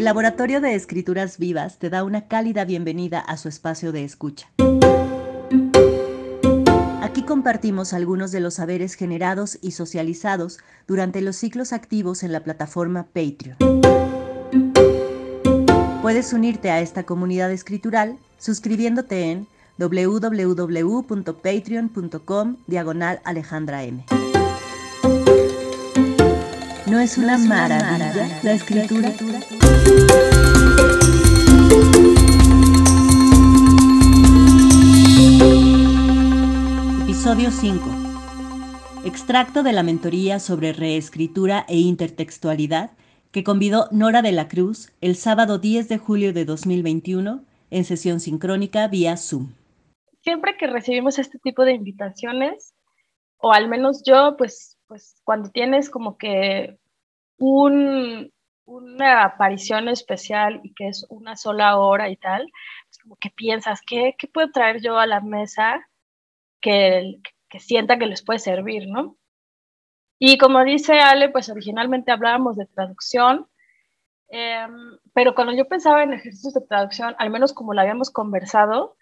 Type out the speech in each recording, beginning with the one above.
El Laboratorio de Escrituras Vivas te da una cálida bienvenida a su espacio de escucha. Aquí compartimos algunos de los saberes generados y socializados durante los ciclos activos en la plataforma Patreon. Puedes unirte a esta comunidad escritural suscribiéndote en www.patreon.com diagonal Alejandra M. ¿No es una maravilla la escritura? Episodio 5. Extracto de la mentoría sobre reescritura e intertextualidad que convidó Nora de la Cruz el sábado 10 de julio de 2021 en sesión sincrónica vía Zoom. Siempre que recibimos este tipo de invitaciones, o al menos yo, pues, pues cuando tienes como que una aparición especial y que es una sola hora y tal, es como que piensas, ¿qué, qué puedo traer yo a la mesa que, que sienta que les puede servir, ¿no? Y como dice Ale, pues originalmente hablábamos de traducción, em, pero cuando yo pensaba en ejercicios de traducción, al menos como lo habíamos conversado,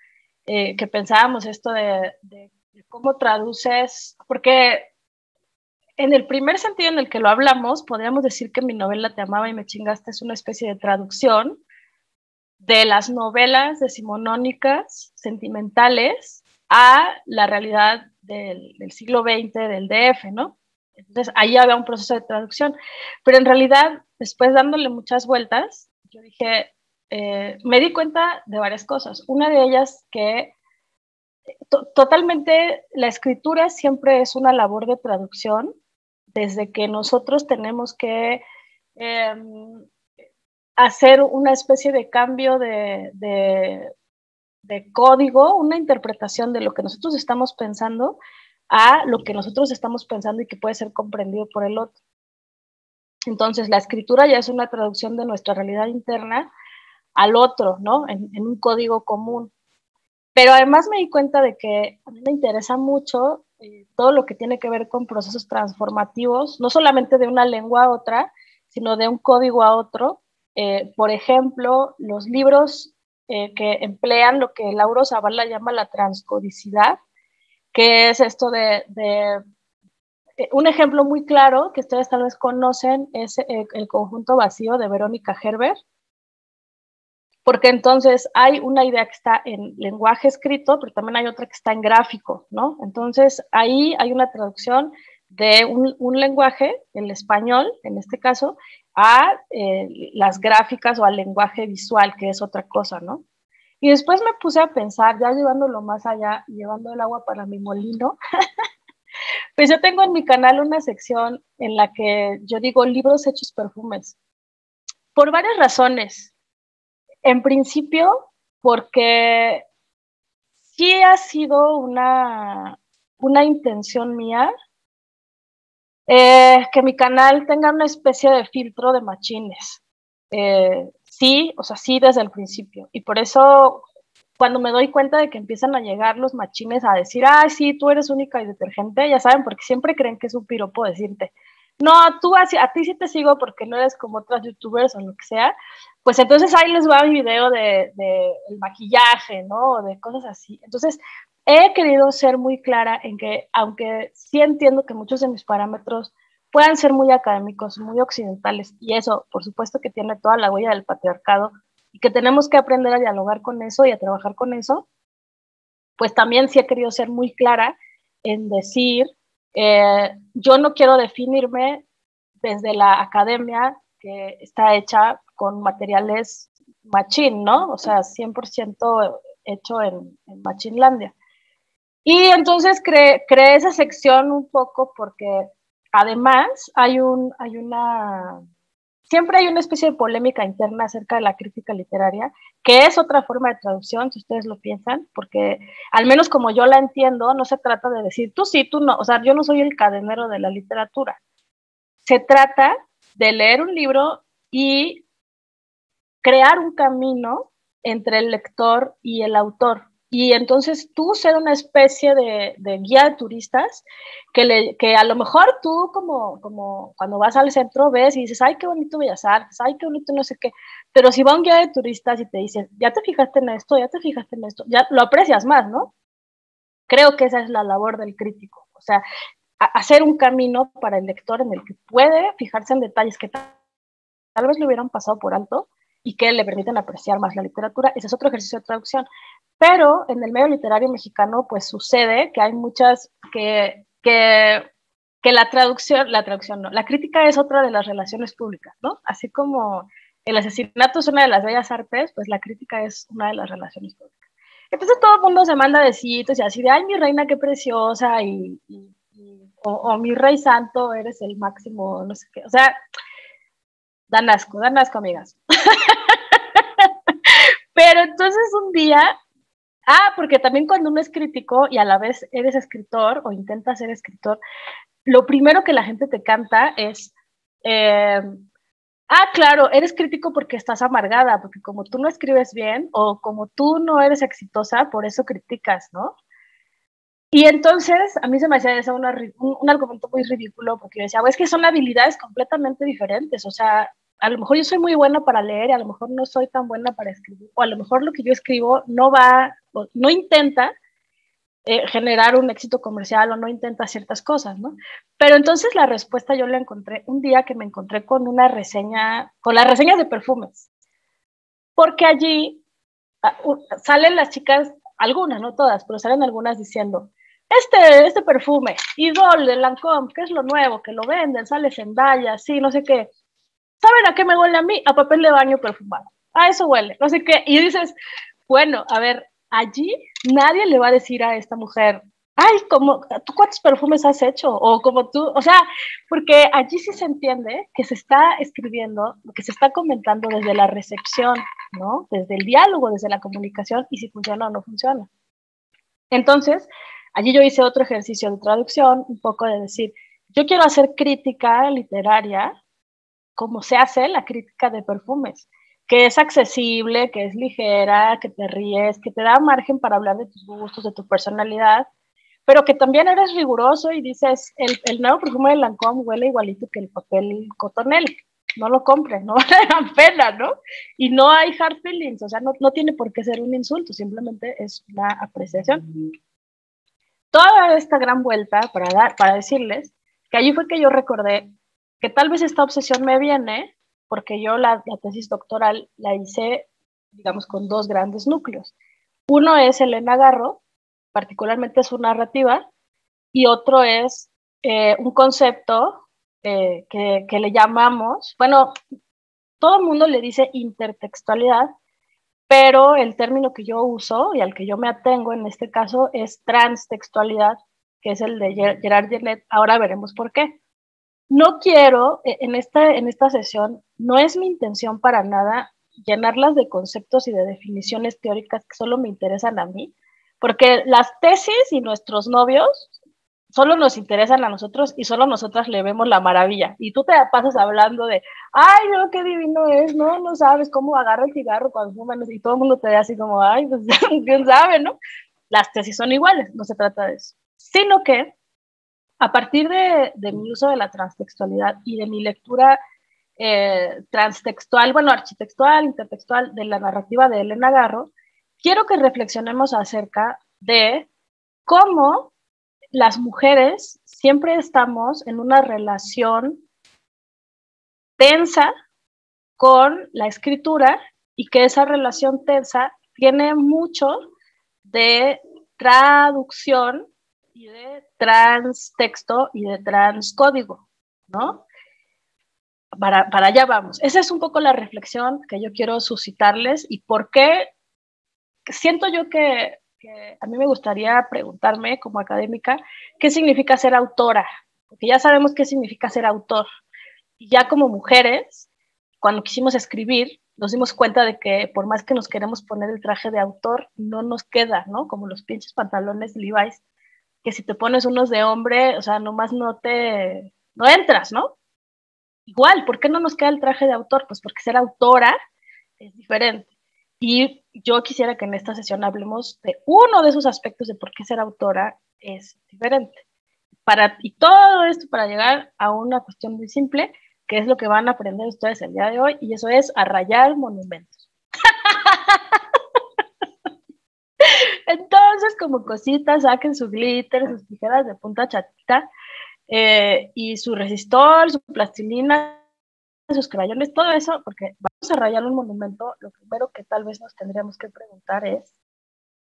eh, que pensábamos esto de, cómo traduces, porque en el primer sentido en el que lo hablamos, podríamos decir que mi novela Te amaba y me chingaste es una especie de traducción de las novelas decimonónicas sentimentales a la realidad del, siglo XX, del DF, ¿no? Entonces, ahí había un proceso de traducción. Pero en realidad, después dándole muchas vueltas, yo dije, eh, me di cuenta de varias cosas. Una de ellas que totalmente la escritura siempre es una labor de traducción desde que nosotros tenemos que em, hacer una especie de cambio de, código, una interpretación de lo que nosotros estamos pensando a lo que nosotros estamos pensando y que puede ser comprendido por el otro. Entonces, la escritura ya es una traducción de nuestra realidad interna al otro, ¿no? En, en, un código común. Pero además me di cuenta de que a mí me interesa mucho eh, todo lo que tiene que ver con procesos transformativos, no solamente de una lengua a otra, sino de un código a otro. Eh, por ejemplo, los libros eh, que emplean lo que Lauro Zavala llama la transcodicidad, que es esto de, de un ejemplo muy claro que ustedes tal vez conocen es el conjunto vacío de Verónica Herbert, porque entonces hay una idea que está en lenguaje escrito, pero también hay otra que está en gráfico, ¿no? Entonces ahí hay una traducción de un, lenguaje, el español en este caso, a eh, las gráficas o al lenguaje visual, que es otra cosa, ¿no? Y después me puse a pensar, ya llevándolo más allá, llevando el agua para mi molino, pues yo tengo en mi canal una sección en la que yo digo libros hechos perfumes, por varias razones. En principio, porque sí ha sido una, una intención mía eh, que mi canal tenga una especie de filtro de machines. Eh, sí, o sea, sí desde el principio. Y por eso, cuando me doy cuenta de que empiezan a llegar los machines a decir, ay, sí, tú eres única y detergente, ya saben, porque siempre creen que es un piropo decirte, no, tú a, a ti sí te sigo porque no eres como otras youtubers o lo que sea, pues entonces ahí les va mi video de, de el maquillaje, ¿no? De cosas así. Entonces, he querido ser muy clara en que, aunque sí entiendo que muchos de mis parámetros puedan ser muy académicos, muy occidentales, y eso, por supuesto, que tiene toda la huella del patriarcado, y que tenemos que aprender a dialogar con eso y a trabajar con eso, pues también sí he querido ser muy clara en decir eh, yo no quiero definirme desde la academia que está hecha con materiales machine, ¿no? O sea, 100% hecho en, en Machinlandia. Y entonces creé, esa sección un poco porque además hay, un, hay una siempre hay una especie de polémica interna acerca de la crítica literaria, que es otra forma de traducción, si ustedes lo piensan, porque al menos como yo la entiendo, no se trata de decir tú sí, tú no, o sea, yo no soy el cadenero de la literatura. Se trata de leer un libro y crear un camino entre el lector y el autor. y entonces tú ser una especie de, guía de turistas que, le, que a lo mejor tú como, como cuando vas al centro ves y dices, ay, qué bonito Bellas Artes, ay, qué bonito no sé qué, pero si va un guía de turistas y te dice, ya te fijaste en esto, ya te fijaste en esto, ya lo aprecias más, ¿no? Creo que esa es la labor del crítico, o sea, hacer un camino para el lector en el que puede fijarse en detalles que tal vez le hubieran pasado por alto y que le permiten apreciar más la literatura. Ese es otro ejercicio de traducción. Pero en el medio literario mexicano, pues sucede que hay muchas que, que, que la traducción, la traducción no, la crítica es otra de las relaciones públicas, ¿no? Así como el asesinato es una de las bellas artes, pues la crítica es una de las relaciones públicas. Entonces todo el mundo se manda de sitios y así de, ay, mi reina, qué preciosa, y, o, o, mi rey santo, eres el máximo, no sé qué. O sea, dan asco, dan asco, amigas. Pero entonces un día Ah, porque también cuando uno es crítico y a la vez eres escritor o intentas ser escritor, lo primero que la gente te canta es, eh, ah, claro, eres crítico porque estás amargada, porque como tú no escribes bien o como tú no eres exitosa, por eso criticas, ¿no? Y entonces a mí se me hacía eso un, un, argumento muy ridículo porque yo decía, es que son habilidades completamente diferentes, o sea, a lo mejor yo soy muy buena para leer y a lo mejor no soy tan buena para escribir, o a lo mejor lo que yo escribo no va, no intenta eh, generar un éxito comercial o no intenta ciertas cosas, ¿no? Pero entonces la respuesta yo la encontré un día que me encontré con una reseña, con las reseñas de perfumes, porque allí ah, salen las chicas, algunas, no todas, pero salen algunas diciendo, este, este perfume, Idol de Lancôme, que es lo nuevo, que lo venden, sale Zendaya, sí, no sé qué, ¿saben a qué me huele a mí? A papel de baño perfumado. A eso huele, no sé qué. Y dices, bueno, a ver, allí nadie le va a decir a esta mujer, ay, como, ¿tú cuántos perfumes has hecho? O como tú, o sea, porque allí sí se entiende que se está escribiendo, que se está comentando desde la recepción, ¿no? Desde el diálogo, desde la comunicación y si funciona o no funciona. Entonces, allí yo hice otro ejercicio de traducción, un poco de decir, yo quiero hacer crítica literaria como se hace la crítica de perfumes, que es accesible, que es ligera, que te ríes, que te da margen para hablar de tus gustos, de tu personalidad, pero que también eres riguroso y dices, el, nuevo perfume de Lancôme huele igualito que el papel cotonel, no lo compres, no vale la pena, ¿no? Y no hay hard feelings, o sea, no, no tiene por qué ser un insulto, simplemente es una apreciación. Toda esta gran vuelta para, dar, para decirles que allí fue que yo recordé que tal vez esta obsesión me viene porque yo la, tesis doctoral la hice, digamos, con dos grandes núcleos. Uno es Elena Garro, particularmente su narrativa, y otro es eh, un concepto eh, que, que, le llamamos, bueno, todo el mundo le dice intertextualidad, pero el término que yo uso y al que yo me atengo en este caso es transtextualidad, que es el de Gerard Gerlet. Ahora veremos por qué no quiero, e, en esta, en esta sesión, no es mi intención para nada llenarlas de conceptos y de definiciones teóricas que solo me interesan a mí, porque las tesis y nuestros novios solo nos interesan a nosotros y solo nosotras le vemos la maravilla. Y tú te pasas hablando de, ay, no, qué divino es, no, no sabes cómo agarra el cigarro cuando fuman, y todo el mundo te ve así como, ay, pues quién sabe, ¿no? Las tesis son iguales, no se trata de eso. Sino que a partir de, mi uso de la transtextualidad y de mi lectura eh, transtextual, bueno, architectual, intertextual de la narrativa de Elena Garro, quiero que reflexionemos acerca de cómo las mujeres siempre estamos en una relación tensa con la escritura y que esa relación tensa tiene mucho de traducción y de transtexto y de transcódigo, ¿no? Para, para allá vamos. Esa es un poco la reflexión que yo quiero suscitarles y por qué siento yo que, a mí me gustaría preguntarme como académica qué significa ser autora, porque ya sabemos qué significa ser autor. Y ya como mujeres, cuando quisimos escribir, nos dimos cuenta de que por más que nos queremos poner el traje de autor, no nos queda, ¿no? Como los pinches pantalones Levi's que si te pones unos de hombre, o sea, nomás no te, no entras, ¿no? Igual, ¿por qué no nos queda el traje de autor? Pues porque ser autora es diferente. Y yo quisiera que en esta sesión hablemos de uno de esos aspectos de por qué ser autora es diferente. Para, y todo esto para llegar a una cuestión muy simple, que es lo que van a aprender ustedes el día de hoy, y eso es a monumentos. Entonces, como cositas, saquen su glitter, sus tijeras de punta chatita, eh, y su resistor, su plastilina, sus crayones, todo eso, porque vamos a rayar un monumento, lo primero que tal vez nos tendríamos que preguntar es,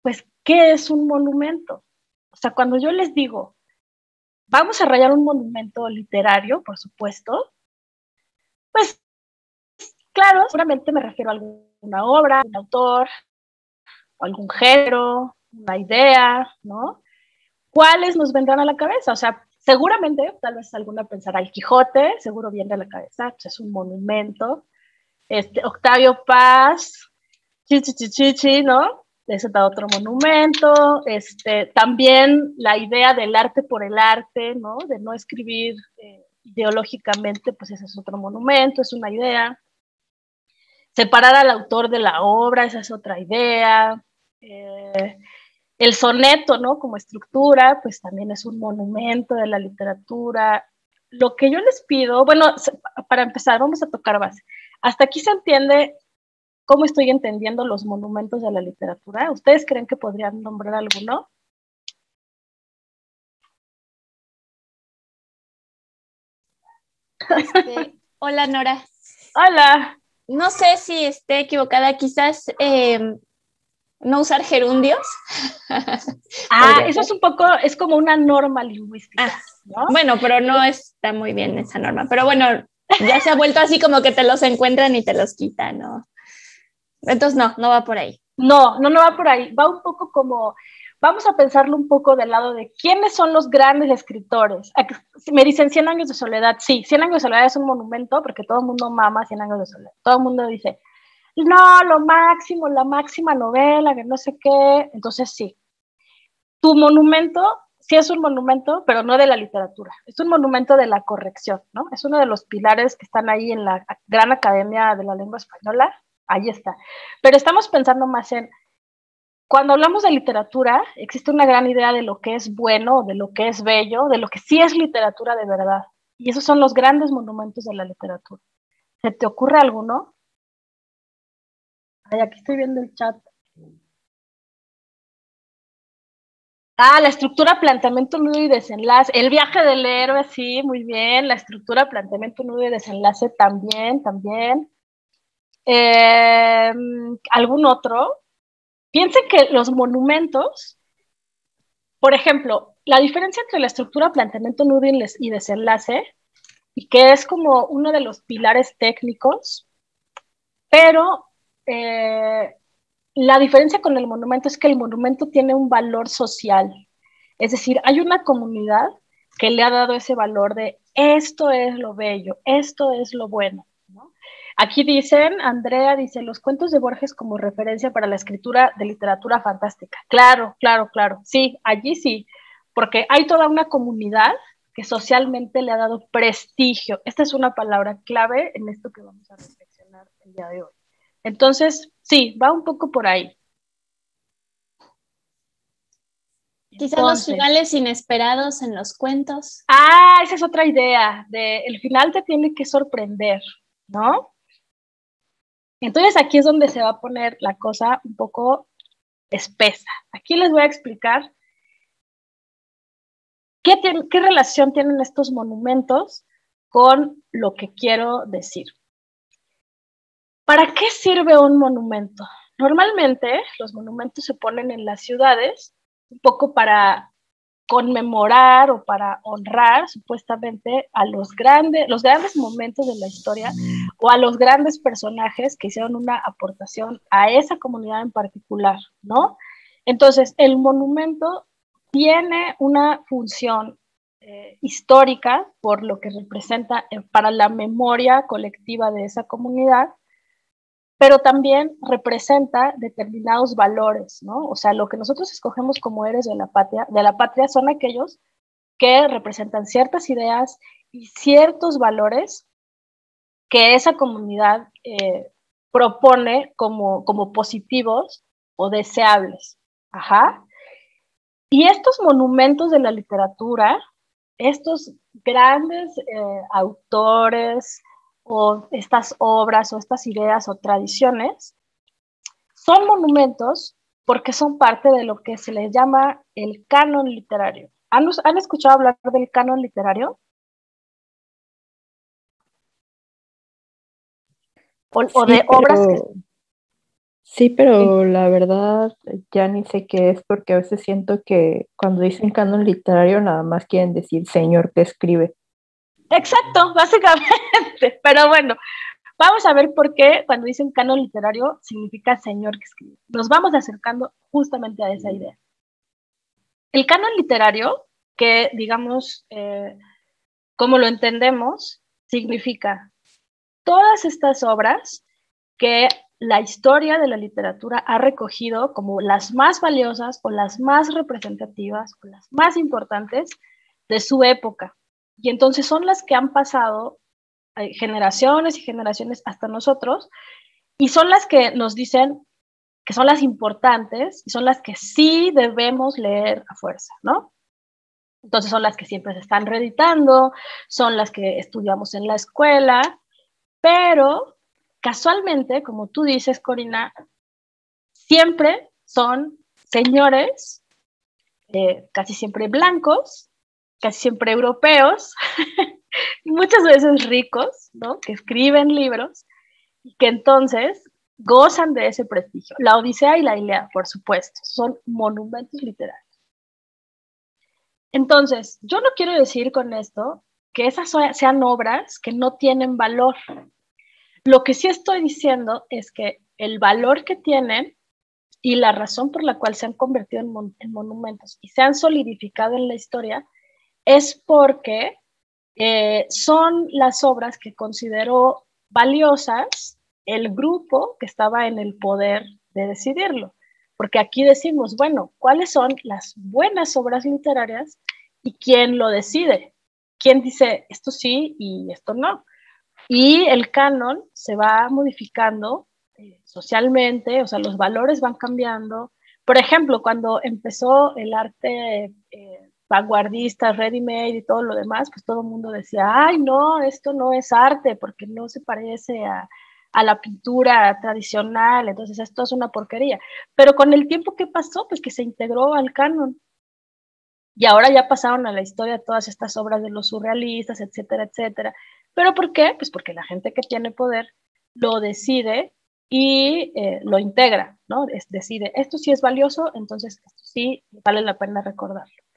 pues, ¿qué es un monumento? O sea, cuando yo les digo, vamos a rayar un monumento literario, por supuesto, pues, claro, seguramente me refiero a alguna obra, un autor, algún género, una idea, ¿no? ¿Cuáles nos vendrán a la cabeza? O sea, Seguramente, tal vez alguna pensará el Quijote, seguro viene a la cabeza, pues, es un monumento. Este, Octavio Paz, chichichichichi, ¿no? Ese está otro monumento. Este, también la idea del arte por el arte, ¿no? De no escribir eh, ideológicamente, pues ese es otro monumento, es una idea. Separar al autor de la obra, esa es otra idea. Eh, el soneto, ¿no? Como estructura, pues también es un monumento de la literatura. Lo que yo les pido, bueno, para empezar, vamos a tocar base. Hasta aquí se entiende cómo estoy entendiendo los monumentos de la literatura. ¿Ustedes creen que podrían nombrar alguno? Este, hola, Nora. Hola. No sé si esté equivocada, quizás em, no usar gerundios. ah, eso es un poco, es como una norma lingüística. Ah, bueno, pero no está muy bien esa norma. Pero bueno, ya se ha vuelto así como que te los encuentran y te los quitan, ¿no? Entonces no, no va por ahí. No, no, no va por ahí. Va un poco como, vamos a pensarlo un poco del lado de quiénes son los grandes escritores. Me dicen 100 años de soledad. Sí, 100 años de soledad es un monumento porque todo el mundo mama 100 años de soledad. Todo el mundo dice, no, lo máximo, la máxima novela, que no sé qué. Entonces sí, tu monumento sí es un monumento, pero no de la literatura, es un monumento de la corrección, ¿no? Es uno de los pilares que están ahí en la Gran Academia de la Lengua Española, ahí está. Pero estamos pensando más en, cuando hablamos de literatura, existe una gran idea de lo que es bueno, de lo que es bello, de lo que sí es literatura de verdad. Y esos son los grandes monumentos de la literatura. ¿Se te ocurre alguno? Aquí estoy viendo el chat. Ah, la estructura, planteamiento, nudo y desenlace. El viaje del héroe, sí, muy bien. La estructura, planteamiento, nudo y desenlace también, también. Em, ¿Algún otro? Piensen que los monumentos, por ejemplo, la diferencia entre la estructura, planteamiento, nudo y desenlace, y que es como uno de los pilares técnicos, pero eh, la diferencia con el monumento es que el monumento tiene un valor social. Es decir, hay una comunidad que le ha dado ese valor de esto es lo bello, esto es lo bueno. Aquí dicen, Andrea dice, los cuentos de Borges como referencia para la escritura de literatura fantástica. Claro, claro, claro. Sí, allí sí, porque hay toda una comunidad que socialmente le ha dado prestigio. Esta es una palabra clave en esto que vamos a reflexionar el día de hoy. Entonces, sí, va un poco por ahí. Quizás los finales inesperados en los cuentos. Ah, esa es otra idea, de el final te tiene que sorprender, ¿no? Entonces aquí es donde se va a poner la cosa un poco espesa. Aquí les voy a explicar qué, qué relación tienen estos monumentos con lo que quiero decir. ¿Para qué sirve un monumento? Normalmente los monumentos se ponen en las ciudades un poco para conmemorar o para honrar supuestamente a los grandes, los grandes momentos de la historia o a los grandes personajes que hicieron una aportación a esa comunidad en particular, ¿no? Entonces, el monumento tiene una función eh, histórica por lo que representa eh, para la memoria colectiva de esa comunidad pero también representa determinados valores, ¿no? O sea, lo que nosotros escogemos como héroes de la patria, de la patria son aquellos que representan ciertas ideas y ciertos valores que esa comunidad eh, propone como, como positivos o deseables. Ajá. Y estos monumentos de la literatura, estos grandes eh, autores o estas obras o estas ideas o tradiciones, son monumentos porque son parte de lo que se les llama el canon literario. ¿Han, ¿han escuchado hablar del canon literario? O, de obras que... Sí, pero la verdad ya ni sé qué es porque a veces siento que cuando dicen canon literario nada más quieren decir señor que escribe. Exacto, básicamente. Pero bueno, vamos a ver por qué cuando dicen canon literario significa señor que escribe. Nos vamos acercando justamente a esa idea. El canon literario, que digamos, eh, como lo entendemos, significa todas estas obras que la historia de la literatura ha recogido como las más valiosas o las más representativas o las más importantes de su época. Y entonces son las que han pasado eh, generaciones y generaciones hasta nosotros y son las que nos dicen que son las importantes y son las que sí debemos leer a fuerza, ¿no? Entonces son las que siempre se están reeditando, son las que estudiamos en la escuela pero casualmente, como tú dices, Corina, siempre son señores, eh, casi siempre blancos, casi siempre europeos, y muchas veces ricos, ¿no? Que escriben libros y que entonces gozan de ese prestigio. La Odisea y la Ilíada, por supuesto, son monumentos literarios. Entonces, yo no quiero decir con esto que esas sean obras que no tienen valor. Lo que sí estoy diciendo es que el valor que tienen y la razón por la cual se han convertido en, monumentos y se han solidificado en la historia es porque eh, son las obras que consideró valiosas el grupo que estaba en el poder de decidirlo. Porque aquí decimos, bueno, ¿cuáles son las buenas obras literarias y quién lo decide? quién dice esto sí y esto no. Y el canon se va modificando eh, socialmente, o sea, los valores van cambiando. Por ejemplo, cuando empezó el arte eh, vanguardista, ready-made y todo lo demás, pues todo el mundo decía, ay, no, esto no es arte porque no se parece a, a la pintura tradicional, entonces esto es una porquería. Pero con el tiempo que pasó, pues que se integró al canon y ahora ya pasaron a la historia todas estas obras de los surrealistas, etcétera, etcétera. ¿Pero por qué? Pues porque la gente que tiene poder lo decide y eh, lo integra, ¿no? decide, esto sí es valioso, entonces esto sí vale la pena recordarlo.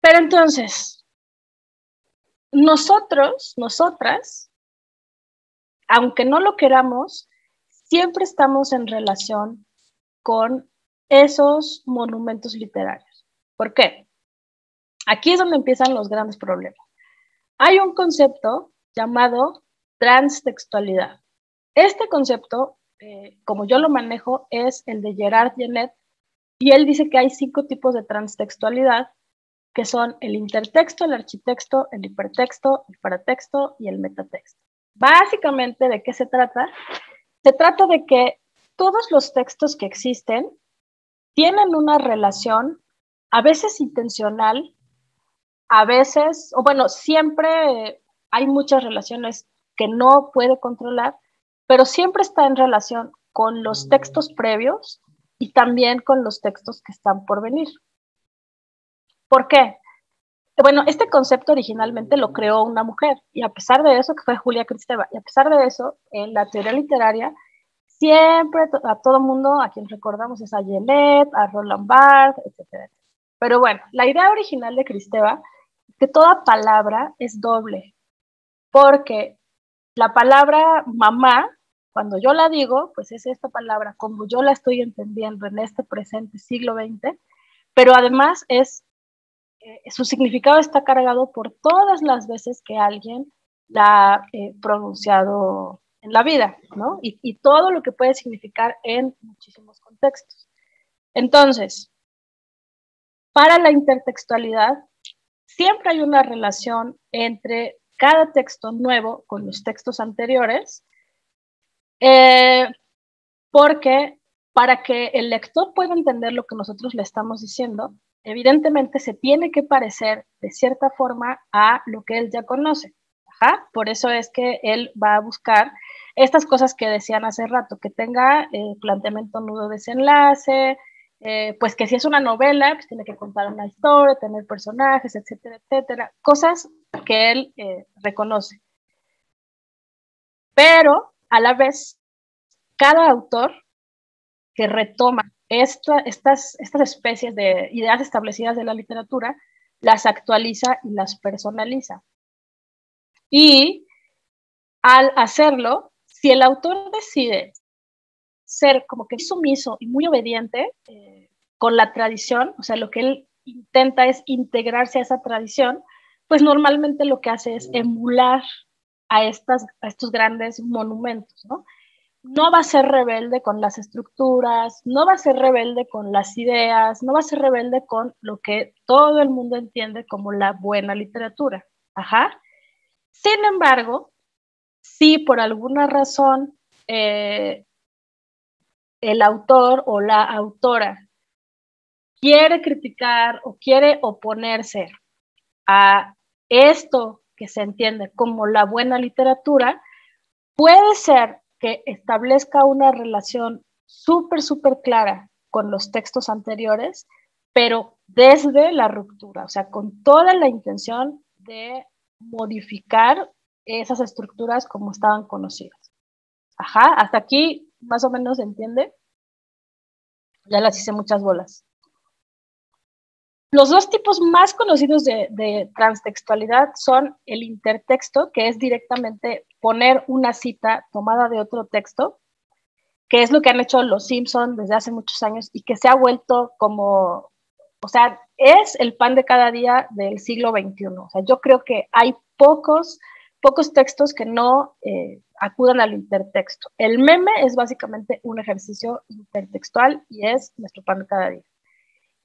Pero entonces, nosotros, nosotras, aunque no lo queramos, siempre estamos en relación con esos monumentos literarios. ¿Por qué? Aquí es donde empiezan los grandes problemas. Hay un concepto llamado transtextualidad. Este concepto, eh, como yo lo manejo, es el de Gerard Genet, y él dice que hay cinco tipos de transtextualidad, que son el intertexto, el architexto, el hipertexto, el paratexto y el metatexto. Básicamente, ¿de qué se trata? Se trata de que todos los textos que existen tienen una relación, a veces intencional, a veces, o bueno, siempre hay muchas relaciones que no puede controlar, pero siempre está en relación con los textos previos y también con los textos que están por venir. ¿Por qué? Bueno, este concepto originalmente lo creó una mujer y a pesar de eso, que fue Julia Cristeva, y a pesar de eso, en la teoría literaria, siempre a todo mundo, a quien recordamos es a Genet, a Roland Barthes, etc. Pero bueno, la idea original de Cristeva que toda palabra es doble, porque la palabra mamá, cuando yo la digo, pues es esta palabra como yo la estoy entendiendo en este presente siglo XX, pero además es, eh, su significado está cargado por todas las veces que alguien la ha eh, pronunciado en la vida, ¿no? Y, todo lo que puede significar en muchísimos contextos. Entonces, para la intertextualidad, siempre hay una relación entre cada texto nuevo con los textos anteriores Eh, porque para que el lector pueda entender lo que nosotros le estamos diciendo, evidentemente se tiene que parecer de cierta forma a lo que él ya conoce. Por eso es que él va a buscar estas cosas que decían hace rato, que tenga eh, planteamiento nudo desenlace, eh, pues que si es una novela, pues tiene que contar una historia, tener personajes, etcétera, etcétera, cosas que él eh, reconoce. Pero a la vez, cada autor que retoma estas, estas especies de ideas establecidas de la literatura, las actualiza y las personaliza. Y al hacerlo, si el autor decide ser como que sumiso y muy obediente eh, con la tradición, o sea, lo que él intenta es integrarse a esa tradición, pues normalmente lo que hace es emular a, estas, a estos grandes monumentos, ¿no? No va a ser rebelde con las estructuras, no va a ser rebelde con las ideas, no va a ser rebelde con lo que todo el mundo entiende como la buena literatura. Ajá. Sin embargo, si por alguna razón eh, el autor o la autora quiere criticar o quiere oponerse a esto que se entiende como la buena literatura, puede ser que establezca una relación súper, súper clara con los textos anteriores, pero desde la ruptura, o sea, con toda la intención de modificar esas estructuras como estaban conocidas. Ajá, hasta aquí más o menos se entiende. Ya las hice muchas bolas. Los dos tipos más conocidos de, transtextualidad son el intertexto, que es directamente poner una cita tomada de otro texto, que es lo que han hecho los Simpson desde hace muchos años y que se ha vuelto como, o sea, es el pan de cada día del siglo XXI. O sea, yo creo que hay pocos, pocos textos que no eh, acudan al intertexto. El meme es básicamente un ejercicio intertextual y es nuestro pan de cada día.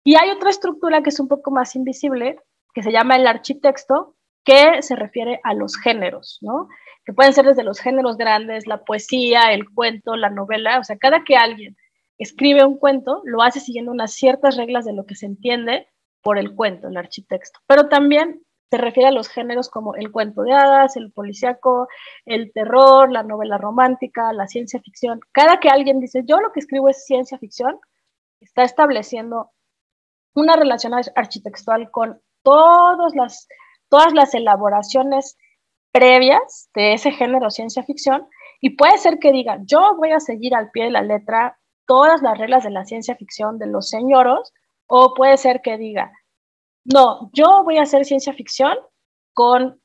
Y hay otra estructura que es un poco más invisible, que se llama el architexto, que se refiere a los géneros, ¿no? Que pueden ser desde los géneros grandes, la poesía, el cuento, la novela, o sea, cada que alguien escribe un cuento, lo hace siguiendo unas ciertas reglas de lo que se entiende por el cuento, el architecto. Pero también se refiere a los géneros como el cuento de hadas, el policíaco, el terror, la novela romántica, la ciencia ficción. Cada que alguien dice, yo lo que escribo es ciencia ficción, está estableciendo una relación architectual con todas las, todas las elaboraciones previas de ese género ciencia ficción y puede ser que diga, yo voy a seguir al pie de la letra todas las reglas de la ciencia ficción de los señoros, o puede ser que diga, no, yo voy a hacer ciencia ficción con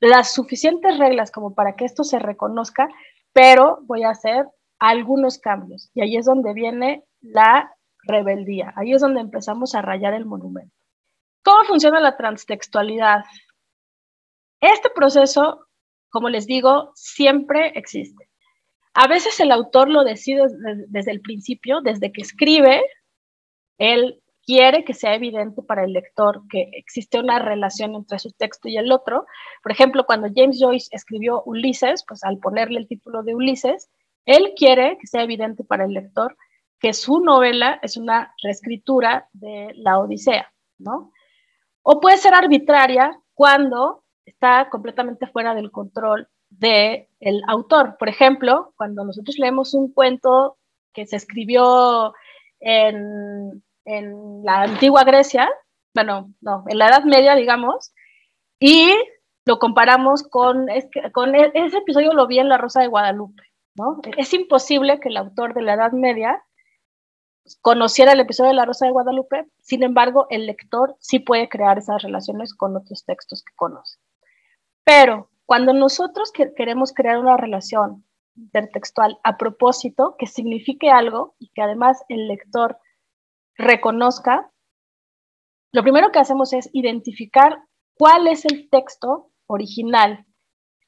las suficientes reglas como para que esto se reconozca, pero voy a hacer algunos cambios. Y ahí es donde viene la rebeldía, ahí es donde empezamos a rayar el monumento. ¿Cómo funciona la transtextualidad? Este proceso, como les digo, siempre existe. A veces el autor lo decide desde, el principio, desde que escribe, él quiere que sea evidente para el lector que existe una relación entre su texto y el otro. Por ejemplo, cuando James Joyce escribió Ulises, pues al ponerle el título de Ulises, él quiere que sea evidente para el lector que su novela es una reescritura de la Odisea, ¿no? O puede ser arbitraria cuando está completamente fuera del control del el autor. Por ejemplo, cuando nosotros leemos un cuento que se escribió en en la antigua Grecia, bueno, no, en la Edad Media, digamos, y lo comparamos con, con e, ese episodio lo vi en La Rosa de Guadalupe, ¿no? Es imposible que el autor de la Edad Media conociera el episodio de La Rosa de Guadalupe, sin embargo, el lector sí puede crear esas relaciones con otros textos que conoce. Pero cuando nosotros queremos crear una relación intertextual a propósito, que signifique algo y que además el lector reconozca, lo primero que hacemos es identificar cuál es el texto original,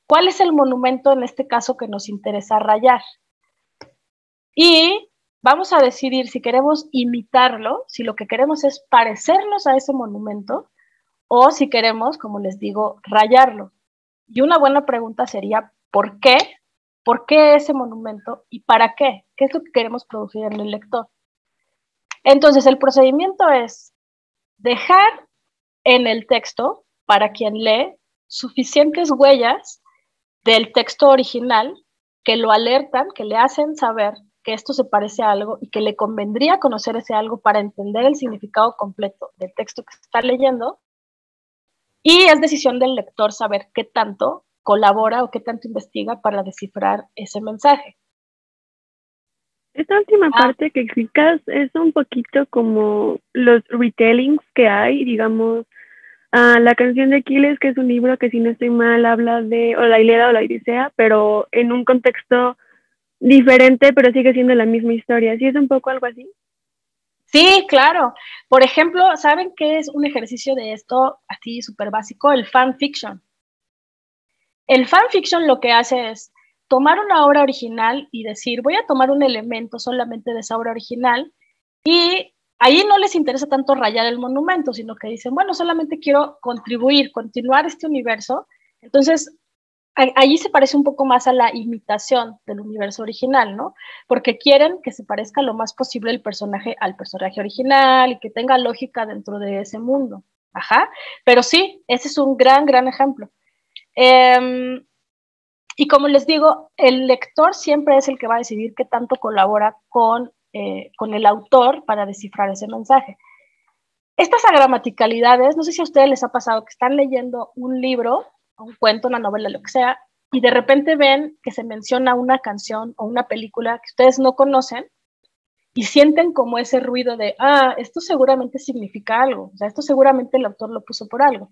cuál es el monumento en este caso que nos interesa rayar. Y vamos a decidir si queremos imitarlo, si lo que queremos es parecernos a ese monumento o si queremos, como les digo, rayarlo. Y una buena pregunta sería, ¿por qué por qué ese monumento y para qué, qué es lo que queremos producir en el lector. Entonces, el procedimiento es dejar en el texto, para quien lee, suficientes huellas del texto original que lo alertan, que le hacen saber que esto se parece a algo y que le convendría conocer ese algo para entender el significado completo del texto que está leyendo. Y es decisión del lector saber qué tanto colabora o qué tanto investiga para descifrar ese mensaje. Esta última ah. parte que explicas es un poquito como los retellings que hay, digamos, uh, la canción de Aquiles, que es un libro que si no estoy mal habla de o la Ilíada o la Odisea, pero en un contexto diferente, pero sigue siendo la misma historia. ¿Sí es un poco algo así? Sí, claro. Por ejemplo, ¿saben qué es un ejercicio de esto así súper básico? El fan fiction. El fan fiction lo que hace es tomar una obra original y decir, voy a tomar un elemento solamente de esa obra original y ahí no les interesa tanto rayar el monumento, sino que dicen, bueno, solamente quiero contribuir, continuar este universo. Entonces, allí se parece un poco más a la imitación del universo original, ¿no? Porque quieren que se parezca lo más posible el personaje al personaje original y que tenga lógica dentro de ese mundo. Ajá. Pero sí, ese es un gran, gran ejemplo. Em, y como les digo, el lector siempre es el que va a decidir qué tanto colabora con, eh, con el autor para descifrar ese mensaje. Estas agramaticalidades, no sé si a ustedes les ha pasado que están leyendo un libro, un cuento, una novela, lo que sea, y de repente ven que se menciona una canción o una película que ustedes no conocen y sienten como ese ruido de, ah, esto seguramente significa algo, o sea, esto seguramente el autor lo puso por algo.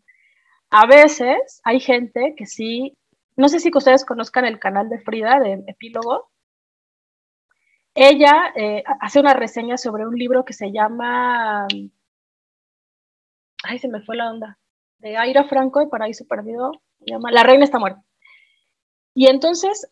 A veces hay gente que sí no sé si ustedes conozcan el canal de Frida, de Epílogo. Ella eh, hace una reseña sobre un libro que se llama. Ay, se me fue la onda. De Aira Franco y Paraíso Perdido. La Reina está muerta. Y entonces,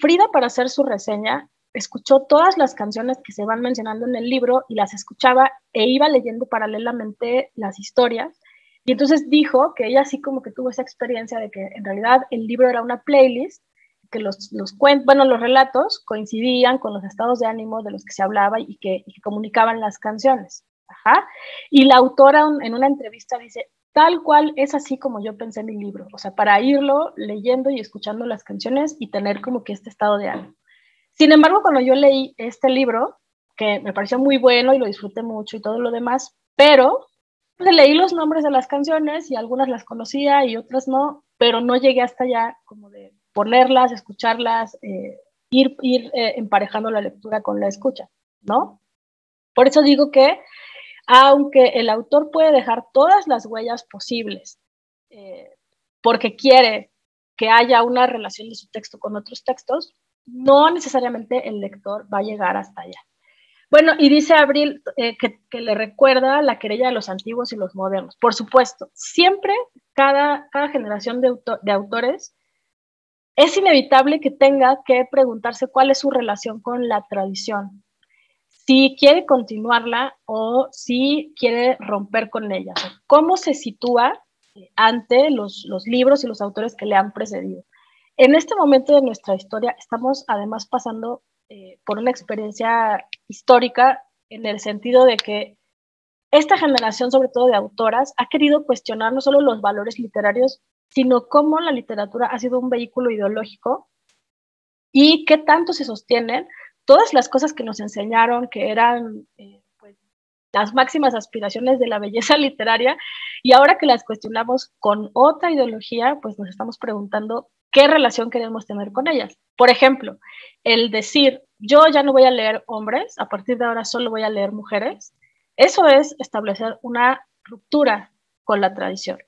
Frida, para hacer su reseña, escuchó todas las canciones que se van mencionando en el libro y las escuchaba e iba leyendo paralelamente las historias y entonces dijo que ella así como que tuvo esa experiencia de que en realidad el libro era una playlist, que los, los cuentos, bueno, los relatos coincidían con los estados de ánimo de los que se hablaba y que, comunicaban las canciones. Ajá. Y la autora en una entrevista dice, tal cual es así como yo pensé en mi libro, o sea, para irlo leyendo y escuchando las canciones y tener como que este estado de ánimo. Sin embargo, cuando yo leí este libro, que me pareció muy bueno y lo disfruté mucho y todo lo demás, pero leí los nombres de las canciones y algunas las conocía y otras no, pero no llegué hasta allá como de ponerlas, escucharlas, eh, ir, ir eh, emparejando la lectura con la escucha, ¿no? Por eso digo que aunque el autor puede dejar todas las huellas posibles, eh, porque quiere que haya una relación de su texto con otros textos, no necesariamente el lector va a llegar hasta allá. Bueno, y dice Abril eh, que, le recuerda la querella de los antiguos y los modernos. Por supuesto, siempre cada, generación de autores es inevitable que tenga que preguntarse cuál es su relación con la tradición, si quiere continuarla o si quiere romper con ella, cómo se sitúa ante los, los, libros y los autores que le han precedido. En este momento de nuestra historia estamos además pasando eh, por una experiencia histórica en el sentido de que esta generación, sobre todo de autoras, ha querido cuestionar no solo los valores literarios, sino cómo la literatura ha sido un vehículo ideológico y qué tanto se sostienen todas las cosas que nos enseñaron que eran eh, pues, las máximas aspiraciones de la belleza literaria y ahora que las cuestionamos con otra ideología, pues nos estamos preguntando qué relación queremos tener con ellas. Por ejemplo, el decir, yo ya no voy a leer hombres, a partir de ahora solo voy a leer mujeres, eso es establecer una ruptura con la tradición,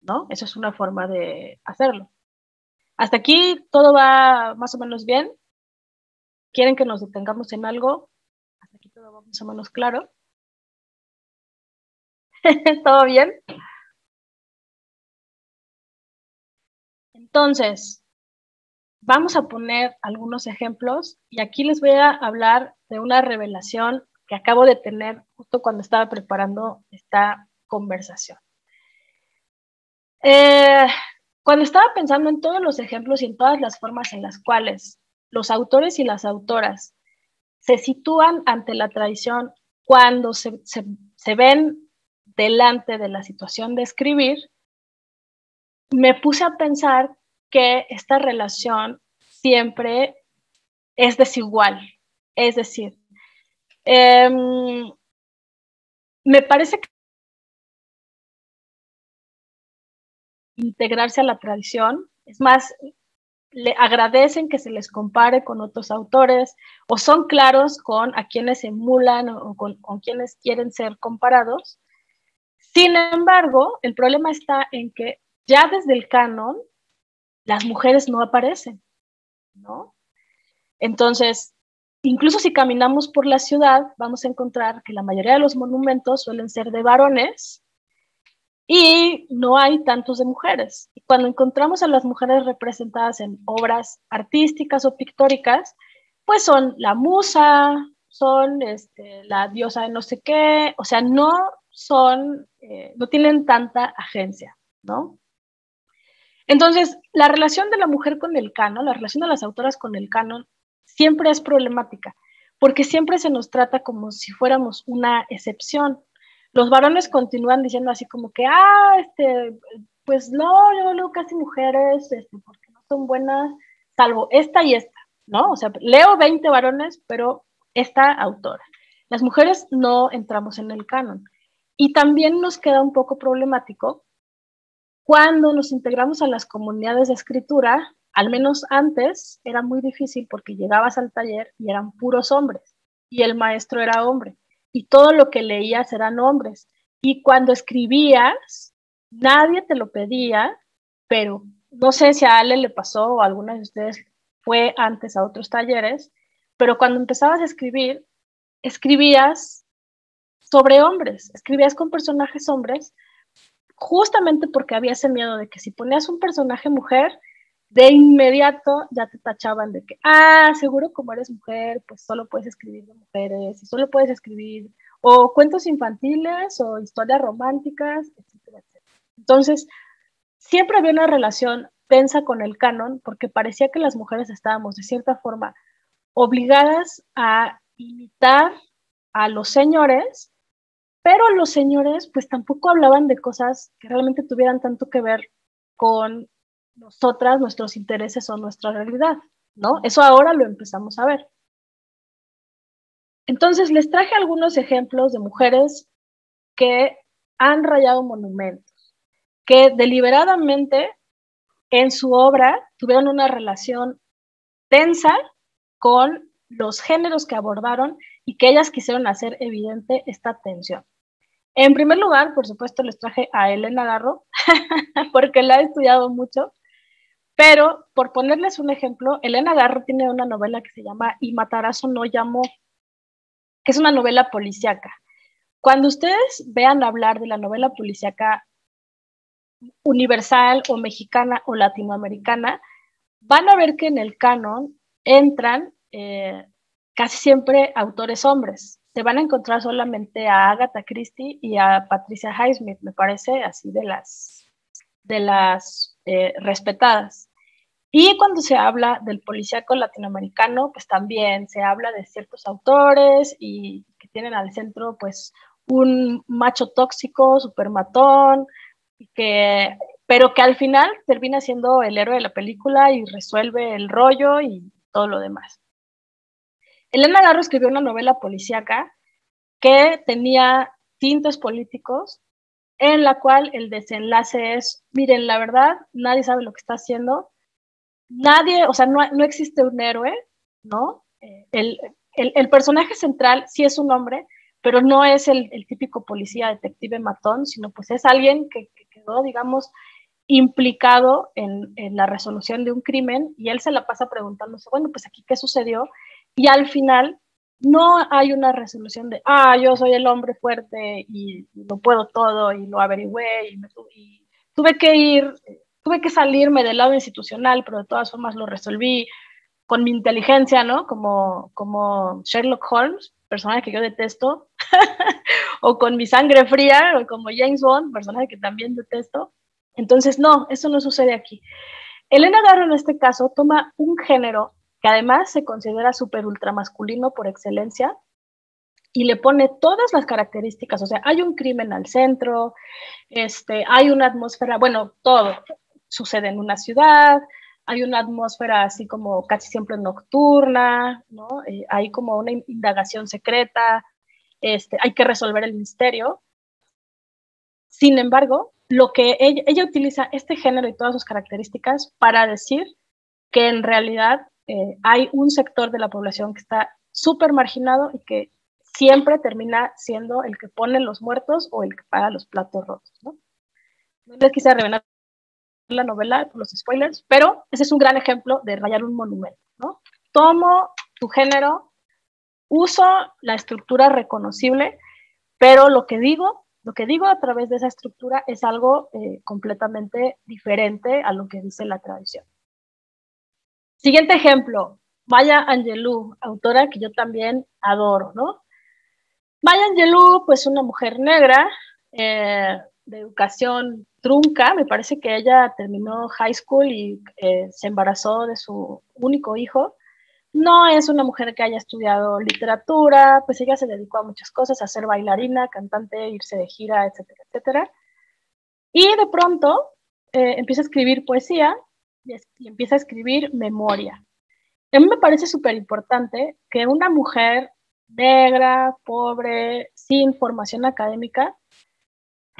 ¿no? Eso es una forma de hacerlo. Hasta aquí todo va más o menos bien. ¿Quieren que nos detengamos en algo? Hasta aquí todo va más o menos claro. ¿Todo bien? Entonces, vamos a poner algunos ejemplos y aquí les voy a hablar de una revelación que acabo de tener justo cuando estaba preparando esta conversación. Eh, cuando estaba pensando en todos los ejemplos y en todas las formas en las cuales los autores y las autoras se sitúan ante la tradición cuando se, se ven delante de la situación de escribir, me puse a pensar que esta relación siempre es desigual. Es decir, em, me parece que integrarse a la tradición, es más, le agradecen que se les compare con otros autores o son claros con a quienes emulan o con, con quienes quieren ser comparados. Sin embargo, el problema está en que ya desde el canon las mujeres no aparecen, ¿no? Entonces, incluso si caminamos por la ciudad, vamos a encontrar que la mayoría de los monumentos suelen ser de varones y no hay tantos de mujeres. Cuando encontramos a las mujeres representadas en obras artísticas o pictóricas, pues son la musa, son este, la diosa de no sé qué, o sea, no son, eh, no tienen tanta agencia, ¿no? Entonces, la relación de la mujer con el canon, la relación de las autoras con el canon, siempre es problemática, porque siempre se nos trata como si fuéramos una excepción. Los varones continúan diciendo así como que, ah, este, pues no, yo leo casi mujeres, este, porque no son buenas, salvo esta y esta, ¿no? O sea, leo 20 varones, pero esta autora. Las mujeres no entramos en el canon. Y también nos queda un poco problemático cuando nos integramos a las comunidades de escritura, al menos antes, era muy difícil porque llegabas al taller y eran puros hombres y el maestro era hombre y todo lo que leías eran hombres. Y cuando escribías, nadie te lo pedía, pero no sé si a Ale le pasó o a alguna de ustedes fue antes a otros talleres, pero cuando empezabas a escribir, escribías sobre hombres, escribías con personajes hombres justamente porque había ese miedo de que si ponías un personaje mujer, de inmediato ya te tachaban de que, ah, seguro como eres mujer, pues solo puedes escribir de mujeres y solo puedes escribir o cuentos infantiles o historias románticas, etcétera, etcétera. Entonces, siempre había una relación tensa con el canon porque parecía que las mujeres estábamos de cierta forma obligadas a imitar a los señores pero los señores pues tampoco hablaban de cosas que realmente tuvieran tanto que ver con nosotras, nuestros intereses o nuestra realidad, ¿no? Eso ahora lo empezamos a ver. Entonces les traje algunos ejemplos de mujeres que han rayado monumentos, que deliberadamente en su obra tuvieron una relación tensa con los géneros que abordaron y que ellas quisieron hacer evidente esta tensión. En primer lugar, por supuesto, les traje a Elena Garro, porque la he estudiado mucho, pero por ponerles un ejemplo, Elena Garro tiene una novela que se llama Y Matarazo no llamó, que es una novela policíaca. Cuando ustedes vean hablar de la novela policíaca universal o mexicana o latinoamericana, van a ver que en el canon entran eh, casi siempre autores hombres se van a encontrar solamente a Agatha Christie y a Patricia Highsmith, me parece, así de las, de las eh, respetadas. Y cuando se habla del policíaco latinoamericano, pues también se habla de ciertos autores y que tienen al centro pues un macho tóxico, super matón, que, pero que al final termina siendo el héroe de la película y resuelve el rollo y todo lo demás. Elena Garro escribió una novela policíaca que tenía tintes políticos, en la cual el desenlace es, miren, la verdad, nadie sabe lo que está haciendo, nadie, o sea, no, existe un héroe, ¿no? Eh, el, personaje central sí es un hombre, pero no es el, típico policía, detective matón, sino pues es alguien que, quedó, digamos, implicado en, en, la resolución de un crimen y él se la pasa preguntándose, bueno, pues aquí qué sucedió y al final no hay una resolución de, ah, yo soy el hombre fuerte y lo puedo todo y lo averigüé y, tuve que ir, tuve que salirme del lado institucional, pero de todas formas lo resolví con mi inteligencia, ¿no? Como, como Sherlock Holmes, personaje que yo detesto, o con mi sangre fría, o como James Bond, personaje que también detesto. Entonces, no, eso no sucede aquí. Elena Garro en este caso toma un género que además se considera súper ultramasculino por excelencia, y le pone todas las características, o sea, hay un crimen al centro, este, hay una atmósfera, bueno, todo sucede en una ciudad, hay una atmósfera así como casi siempre nocturna, ¿no? Eh, hay como una indagación secreta, este, hay que resolver el misterio. Sin embargo, lo que ella, ella utiliza este género y todas sus características para decir que en realidad eh, hay un sector de la población que está súper marginado y que siempre termina siendo el que pone los muertos o el que paga los platos rotos, ¿no? Les quise revelar la novela por los spoilers, pero ese es un gran ejemplo de rayar un monumento, ¿no? Tomo tu género, uso la estructura reconocible, pero lo que digo, lo que digo a través de esa estructura es algo eh, completamente diferente a lo que dice la tradición. Siguiente ejemplo, Maya Angelou, autora que yo también adoro, ¿no? Maya Angelou, pues una mujer negra, eh, de educación trunca, me parece que ella terminó high school y eh, se embarazó de su único hijo. No es una mujer que haya estudiado literatura, pues ella se dedicó a muchas cosas, a ser bailarina, cantante, irse de gira, etcétera, etcétera. Y de pronto eh, empieza a escribir poesía y, y empieza a escribir memoria. A mí me parece súper importante que una mujer negra, pobre, sin formación académica,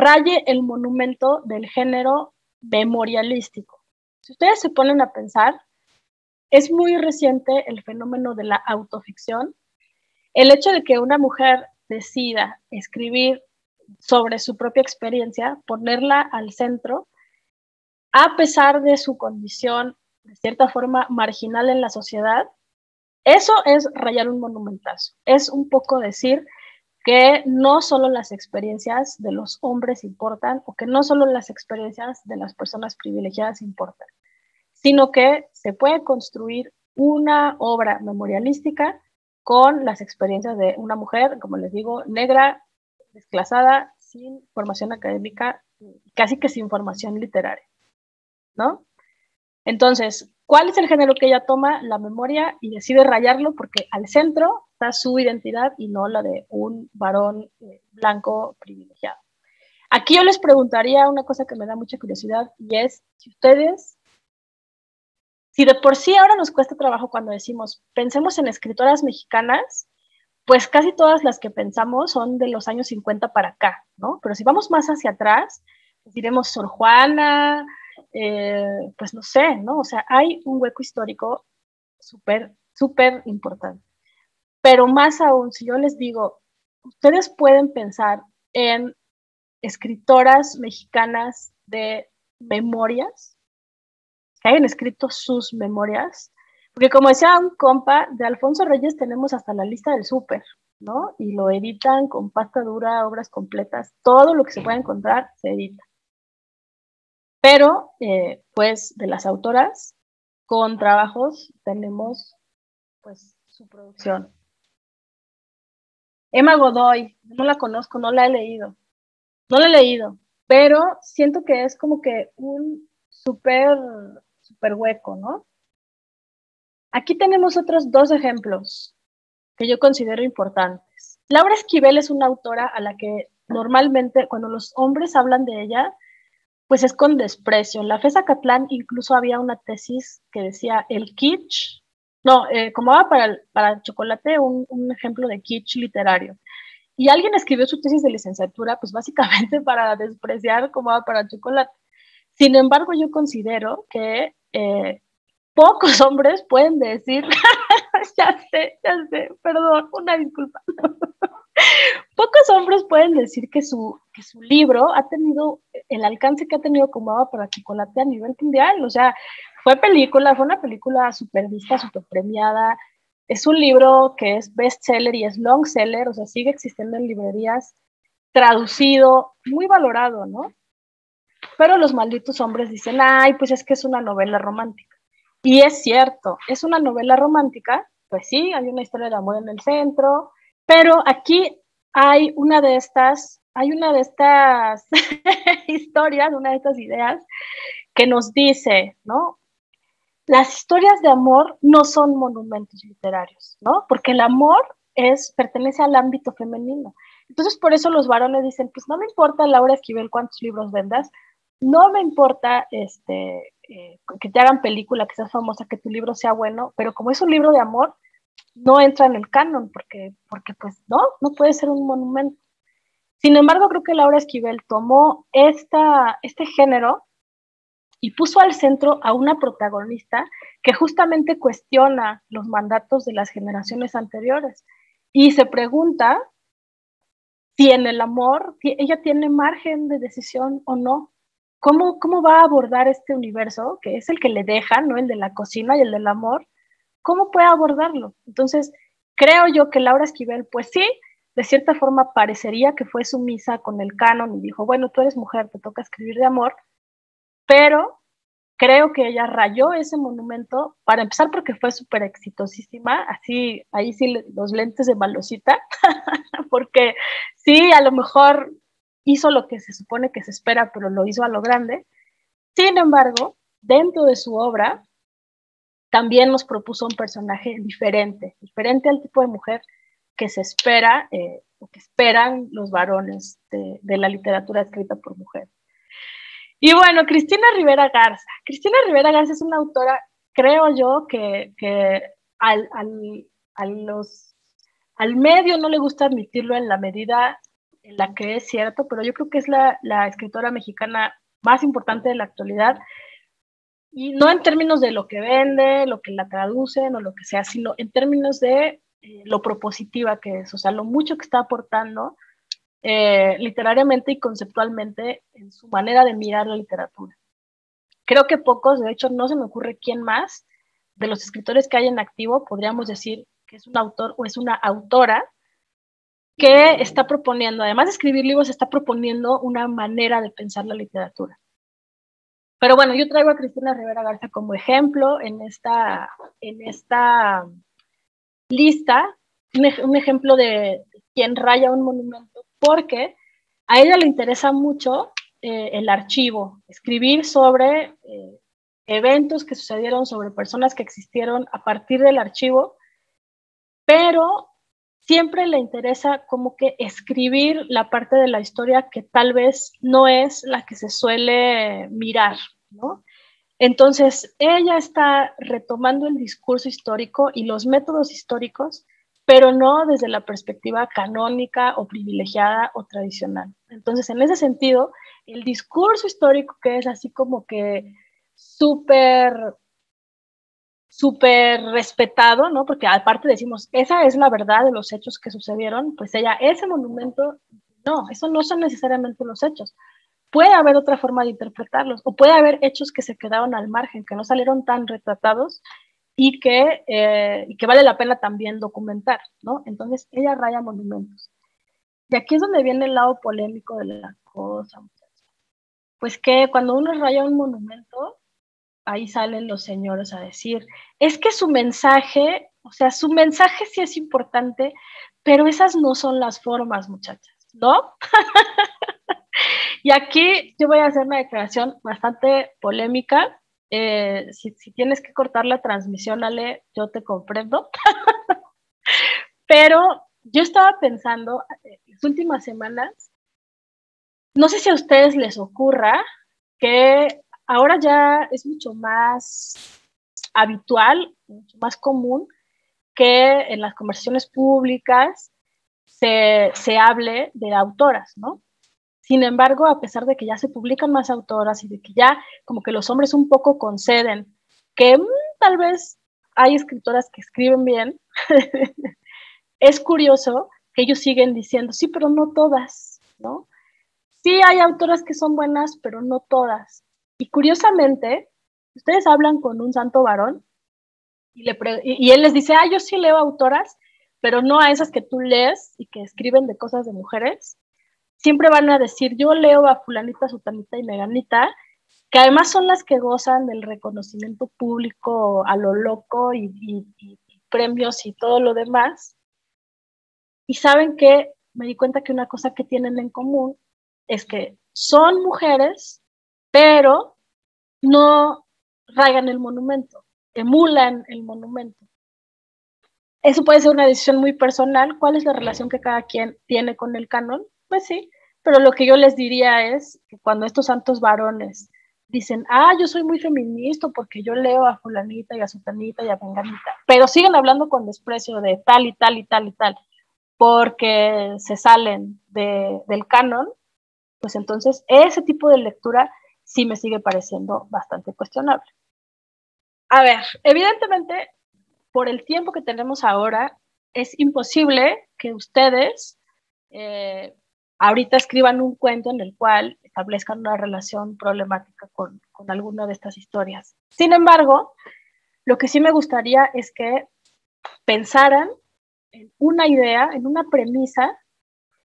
raye el monumento del género memorialístico. Si ustedes se ponen a pensar, es muy reciente el fenómeno de la autoficción. El hecho de que una mujer decida escribir sobre su propia experiencia, ponerla al centro, a pesar de su condición de cierta forma marginal en la sociedad, eso es rayar un monumentazo. Es un poco decir, que no solo las experiencias de los hombres importan o que no solo las experiencias de las personas privilegiadas importan, sino que se puede construir una obra memorialística con las experiencias de una mujer, como les digo, negra, desclasada, sin formación académica, casi que sin formación literaria, ¿no? Entonces, ¿cuál es el género que ella toma? La memoria y decide rayarlo porque al centro su identidad y no la de un varón eh, blanco privilegiado. Aquí yo les preguntaría una cosa que me da mucha curiosidad y es si ustedes, si de por sí ahora nos cuesta trabajo cuando decimos pensemos en escritoras mexicanas, pues casi todas las que pensamos son de los años 50 para acá, ¿no? Pero si vamos más hacia atrás, diremos Sor Juana, eh, pues no sé, ¿no? O sea, hay un hueco histórico súper, súper importante. Pero más aún, si yo les digo, ustedes pueden pensar en escritoras mexicanas de memorias, que hayan escrito sus memorias, porque como decía un compa, de Alfonso Reyes tenemos hasta la lista del súper, ¿no? Y lo editan con pasta dura, obras completas, todo lo que se puede encontrar se edita. Pero, eh, pues, de las autoras, con trabajos tenemos, pues, su producción. Emma Godoy, no la conozco, no la he leído. No la he leído, pero siento que es como que un súper, súper hueco, ¿no? Aquí tenemos otros dos ejemplos que yo considero importantes. Laura Esquivel es una autora a la que normalmente cuando los hombres hablan de ella, pues es con desprecio. En la FESA Catlán incluso había una tesis que decía el kitsch, no, eh, como va para, para chocolate, un, un, ejemplo de kitsch literario. Y alguien escribió su tesis de licenciatura, pues básicamente para despreciar cómo va para chocolate. Sin embargo, yo considero que eh, pocos hombres pueden decir, ya sé, ya sé, perdón, una disculpa. Pocos hombres pueden decir que su, que su libro ha tenido el alcance que ha tenido como agua para chocolate a nivel mundial. O sea, fue película, fue una película súper vista, súper premiada. Es un libro que es bestseller y es long seller, o sea, sigue existiendo en librerías, traducido, muy valorado, ¿no? Pero los malditos hombres dicen, ay, pues es que es una novela romántica. Y es cierto, es una novela romántica, pues sí, hay una historia de amor en el centro, pero aquí hay una de estas, hay una de estas historias, una de estas ideas que nos dice, ¿no? Las historias de amor no son monumentos literarios, ¿no? Porque el amor es, pertenece al ámbito femenino. Entonces, por eso los varones dicen, pues no me importa, Laura Esquivel, cuántos libros vendas, no me importa este, eh, que te hagan película, que seas famosa, que tu libro sea bueno, pero como es un libro de amor, no entra en el canon, porque, porque pues no, no puede ser un monumento. Sin embargo, creo que Laura Esquivel tomó esta, este género y puso al centro a una protagonista que justamente cuestiona los mandatos de las generaciones anteriores y se pregunta si en el amor ella tiene margen de decisión o no. ¿Cómo, ¿Cómo va a abordar este universo, que es el que le deja, ¿no? el de la cocina y el del amor? ¿Cómo puede abordarlo? Entonces, creo yo que Laura Esquivel, pues sí, de cierta forma parecería que fue sumisa con el canon y dijo, bueno, tú eres mujer, te toca escribir de amor, pero creo que ella rayó ese monumento, para empezar porque fue súper exitosísima, así, ahí sí los lentes de malosita, porque sí, a lo mejor hizo lo que se supone que se espera, pero lo hizo a lo grande. Sin embargo, dentro de su obra, también nos propuso un personaje diferente, diferente al tipo de mujer que se espera eh, o que esperan los varones de, la literatura escrita por mujeres. Y bueno, Cristina Rivera Garza. Cristina Rivera Garza es una autora, creo yo, que, al, los, al medio no le gusta admitirlo en la medida en la que es cierto, pero yo creo que es la, la escritora mexicana más importante de la actualidad y no en términos de lo que vende, lo que la traducen o lo que sea, sino en términos de eh, lo propositiva que es, o sea, lo mucho que está aportando eh, literariamente y conceptualmente en su manera de mirar la literatura. Creo que pocos, de hecho no se me ocurre quién más de los escritores que hay en activo podríamos decir que es un autor o es una autora que está proponiendo, además de escribir libros, está proponiendo una manera de pensar la literatura. Pero bueno, yo traigo a Cristina Rivera Garza como ejemplo en esta, en esta lista un, ejemplo de quien raya un monumento, porque a ella le interesa mucho eh, el archivo, escribir sobre eh, eventos que sucedieron, sobre personas que existieron a partir del archivo, pero siempre le interesa como que escribir la parte de la historia que tal vez no es la que se suele mirar, ¿no? Entonces, ella está retomando el discurso histórico y los métodos históricos, pero no desde la perspectiva canónica o privilegiada o tradicional. Entonces, en ese sentido, el discurso histórico que es así como que súper súper respetado, ¿no? Porque aparte decimos, esa es la verdad de los hechos que sucedieron, pues ella, ese monumento, no, eso no son necesariamente los hechos puede haber otra forma de interpretarlos o puede haber hechos que se quedaron al margen, que no salieron tan retratados y que, eh, y que vale la pena también documentar, ¿no? Entonces, ella raya monumentos. Y aquí es donde viene el lado polémico de la cosa. Pues que cuando uno raya un monumento, ahí salen los señores a decir, es que su mensaje, o sea, su mensaje sí es importante, pero esas no son las formas, muchachas, ¿no? Y aquí yo voy a hacer una declaración bastante polémica. Eh, si, tienes que cortar la transmisión, Ale, yo te comprendo. Pero yo estaba pensando en eh, las últimas semanas, no sé si a ustedes les ocurra que ahora ya es mucho más habitual, mucho más común que en las conversaciones públicas se, se hable de autoras, ¿no? Sin embargo, a pesar de que ya se publican más autoras y de que ya como que los hombres un poco conceden que mm, tal vez hay escritoras que escriben bien, es curioso que ellos siguen diciendo, sí, pero no todas, ¿no? Sí hay autoras que son buenas, pero no todas. Y curiosamente, ustedes hablan con un santo varón y, y él les dice, ah, yo sí leo autoras, pero no a esas que tú lees y que escriben de cosas de mujeres, siempre van a decir, yo leo a fulanita, sutanita y meganita, que además son las que gozan del reconocimiento público a lo loco y, premios y todo lo demás. Y saben que me di cuenta que una cosa que tienen en común es que son mujeres, pero no rayan el monumento. emulan el monumento. Eso puede ser una decisión muy personal. ¿Cuál es la relación que cada quien tiene con el canon? Pues sí, pero lo que yo les diría es que cuando estos santos varones dicen, ah, yo soy muy feminista porque yo leo a fulanita y a sutanita y a venganita, pero siguen hablando con desprecio de tal y tal y tal y tal, porque se salen del canon, pues entonces ese tipo de lectura sí me sigue pareciendo bastante cuestionable. A ver, evidentemente, por el tiempo que tenemos ahora, es imposible que ustedes eh, ahorita escriban un cuento en el cual establezcan una relación problemática con, alguna de estas historias. Sin embargo, lo que sí me gustaría es que pensaran en una idea, en una premisa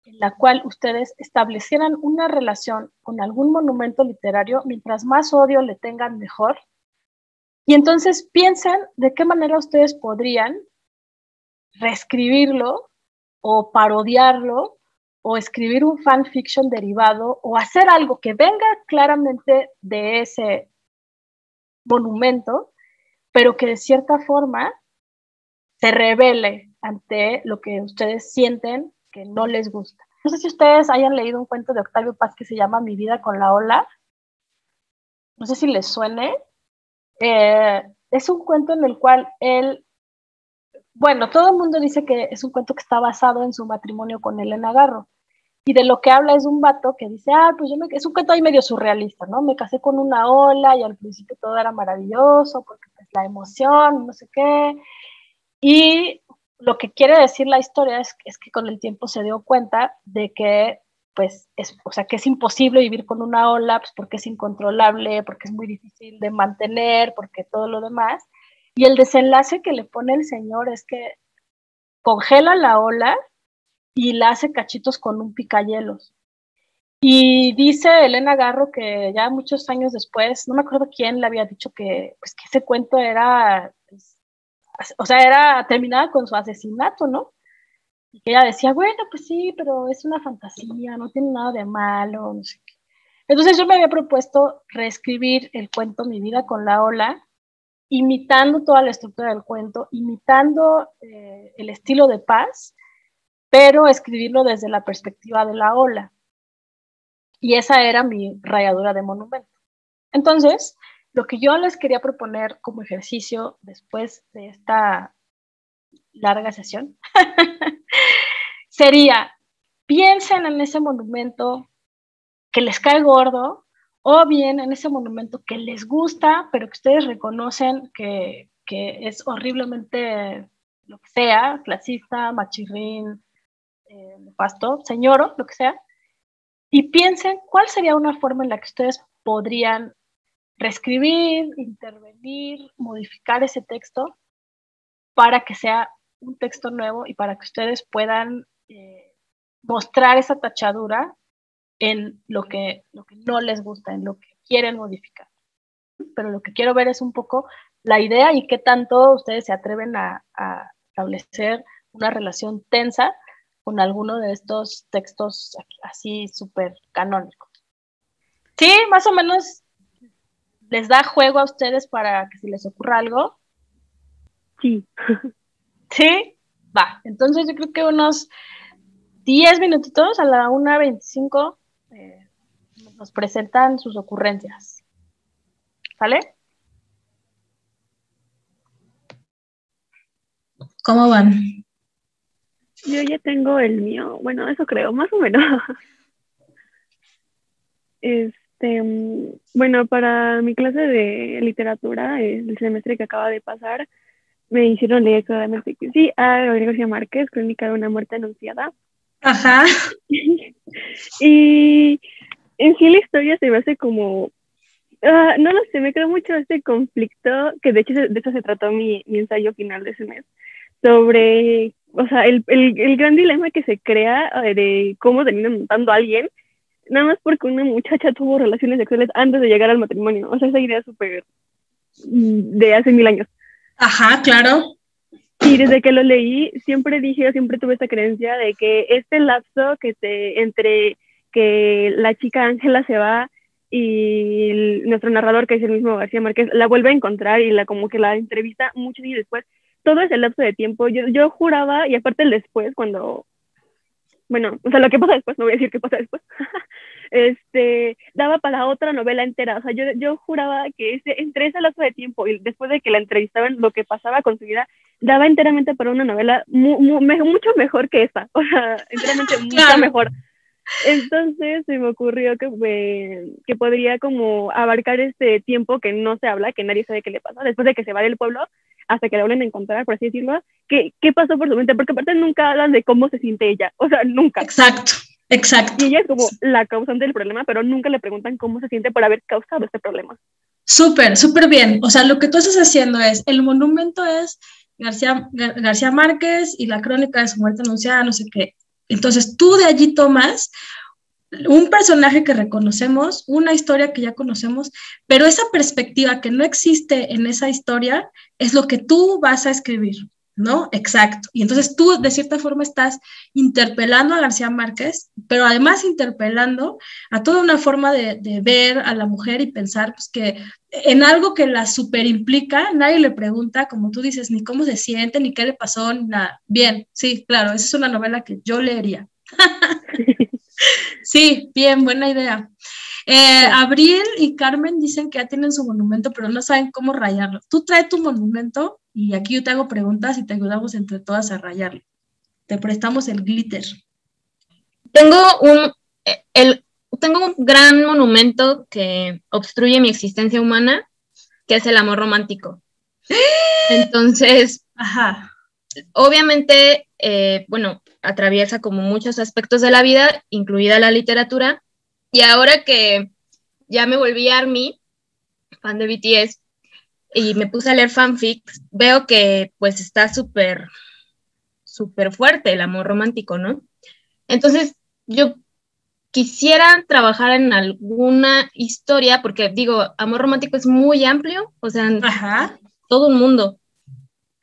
en la cual ustedes establecieran una relación con algún monumento literario, mientras más odio le tengan mejor. Y entonces piensen de qué manera ustedes podrían reescribirlo o parodiarlo o escribir un fanfiction derivado o hacer algo que venga claramente de ese monumento, pero que de cierta forma se revele ante lo que ustedes sienten que no les gusta. No sé si ustedes hayan leído un cuento de Octavio Paz que se llama Mi vida con la ola. No sé si les suene. Eh, es un cuento en el cual él bueno, todo el mundo dice que es un cuento que está basado en su matrimonio con Elena Garro. Y de lo que habla es un vato que dice, ah, pues yo me, es un cuento ahí medio surrealista, ¿no? Me casé con una ola y al principio todo era maravilloso porque pues la emoción, no sé qué. Y lo que quiere decir la historia es, es que con el tiempo se dio cuenta de que pues es, o sea, que es imposible vivir con una ola, pues porque es incontrolable, porque es muy difícil de mantener, porque todo lo demás. Y el desenlace que le pone el Señor es que congela la ola y la hace cachitos con un picayelos. Y dice Elena Garro que ya muchos años después, no me acuerdo quién le había dicho que, pues, que ese cuento era, pues, o sea, era terminada con su asesinato, ¿no? Y que ella decía, bueno, pues sí, pero es una fantasía, no tiene nada de malo, no sé qué. Entonces yo me había propuesto reescribir el cuento Mi vida con la ola, imitando toda la estructura del cuento, imitando eh, el estilo de paz, pero escribirlo desde la perspectiva de la ola. Y esa era mi rayadura de monumento. Entonces, lo que yo les quería proponer como ejercicio después de esta larga sesión sería, piensen en ese monumento que les cae gordo o bien en ese monumento que les gusta, pero que ustedes reconocen que, que es horriblemente lo que sea, clasista, machirrín, eh, pasto, señor, lo que sea, y piensen cuál sería una forma en la que ustedes podrían reescribir, intervenir, modificar ese texto para que sea un texto nuevo y para que ustedes puedan eh, mostrar esa tachadura en lo que, lo que no les gusta, en lo que quieren modificar. Pero lo que quiero ver es un poco la idea y qué tanto ustedes se atreven a establecer una relación tensa con alguno de estos textos así súper canónicos. Sí, más o menos les da juego a ustedes para que si les ocurra algo. Sí. Sí, va. Entonces yo creo que unos 10 minutitos a la 1.25 eh, nos presentan sus ocurrencias. ¿Sale? ¿Cómo van? Yo ya tengo el mío, bueno, eso creo, más o menos. Este, bueno, para mi clase de literatura, el semestre que acaba de pasar, me hicieron leer claramente que sí, a Gabriel García Márquez, Crónica de una muerte anunciada. Ajá. y en sí la historia se me hace como, ah, no lo sé, me creo mucho este conflicto, que de hecho de eso se trató mi, mi ensayo final de ese mes, sobre o sea, el, el, el, gran dilema que se crea eh, de cómo terminan matando a alguien, nada más porque una muchacha tuvo relaciones sexuales antes de llegar al matrimonio. O sea, esa idea súper mm, de hace mil años. Ajá, claro. Y desde que lo leí, siempre dije, siempre tuve esta creencia de que este lapso que te, entre que la chica Ángela se va y nuestro narrador, que es el mismo García Márquez, la vuelve a encontrar y la como que la entrevista muchos años después. Todo ese lapso de tiempo, yo, yo juraba, y aparte el después, cuando, bueno, o sea, lo que pasa después, no voy a decir qué pasa después, este, daba para otra novela entera. O sea, yo, yo juraba que ese, entre ese lapso de tiempo y después de que la entrevistaban, lo que pasaba con su vida, daba enteramente para una novela mucho mejor que esa. O sea, enteramente mucho mejor. Entonces se me ocurrió que, que podría como abarcar este tiempo que no se habla, que nadie sabe qué le pasa, después de que se va del pueblo hasta que la vuelven a encontrar, por así decirlo, ¿qué, qué pasó por su mente? Porque aparte nunca hablan de cómo se siente ella, o sea, nunca. Exacto, exacto. Y ella es como la causante del problema, pero nunca le preguntan cómo se siente por haber causado este problema. Súper, súper bien. O sea, lo que tú estás haciendo es, el monumento es García, García Márquez y la crónica de su muerte anunciada, no sé qué. Entonces tú de allí tomas un personaje que reconocemos, una historia que ya conocemos, pero esa perspectiva que no existe en esa historia es lo que tú vas a escribir, ¿no? Exacto. Y entonces tú de cierta forma estás interpelando a García Márquez, pero además interpelando a toda una forma de, ver a la mujer y pensar pues, que en algo que la super implica, nadie le pregunta, como tú dices, ni cómo se siente, ni qué le pasó, ni nada. Bien, sí, claro, esa es una novela que yo leería. sí, bien, buena idea. Eh, Abril y Carmen dicen que ya tienen su monumento, pero no saben cómo rayarlo. Tú trae tu monumento y aquí yo te hago preguntas y te ayudamos entre todas a rayarlo. Te prestamos el glitter. Tengo un, el, tengo un gran monumento que obstruye mi existencia humana, que es el amor romántico. Entonces, Ajá. obviamente, eh, bueno, atraviesa como muchos aspectos de la vida, incluida la literatura. Y ahora que ya me volví ARMY, fan de BTS, y me puse a leer fanfics, veo que pues está súper, súper fuerte el amor romántico, ¿no? Entonces, yo quisiera trabajar en alguna historia, porque digo, amor romántico es muy amplio, o sea, todo un mundo.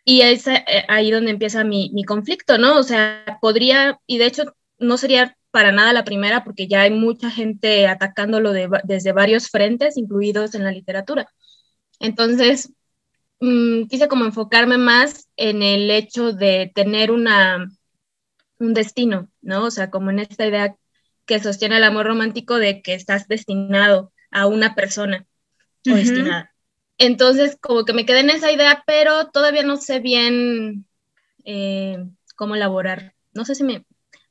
Y es eh, ahí donde empieza mi, mi, conflicto, ¿no? O sea, podría, y de hecho no sería para nada la primera, porque ya hay mucha gente atacándolo desde varios frentes, incluidos en la literatura. Entonces, mm, quise como enfocarme más en el hecho de tener una, un destino, ¿no? O sea, como en esta idea que sostiene el amor romántico de que estás destinado a una persona o destinada. Entonces, como que me quedé en esa idea, pero todavía no sé bien eh, cómo elaborar. No sé si me...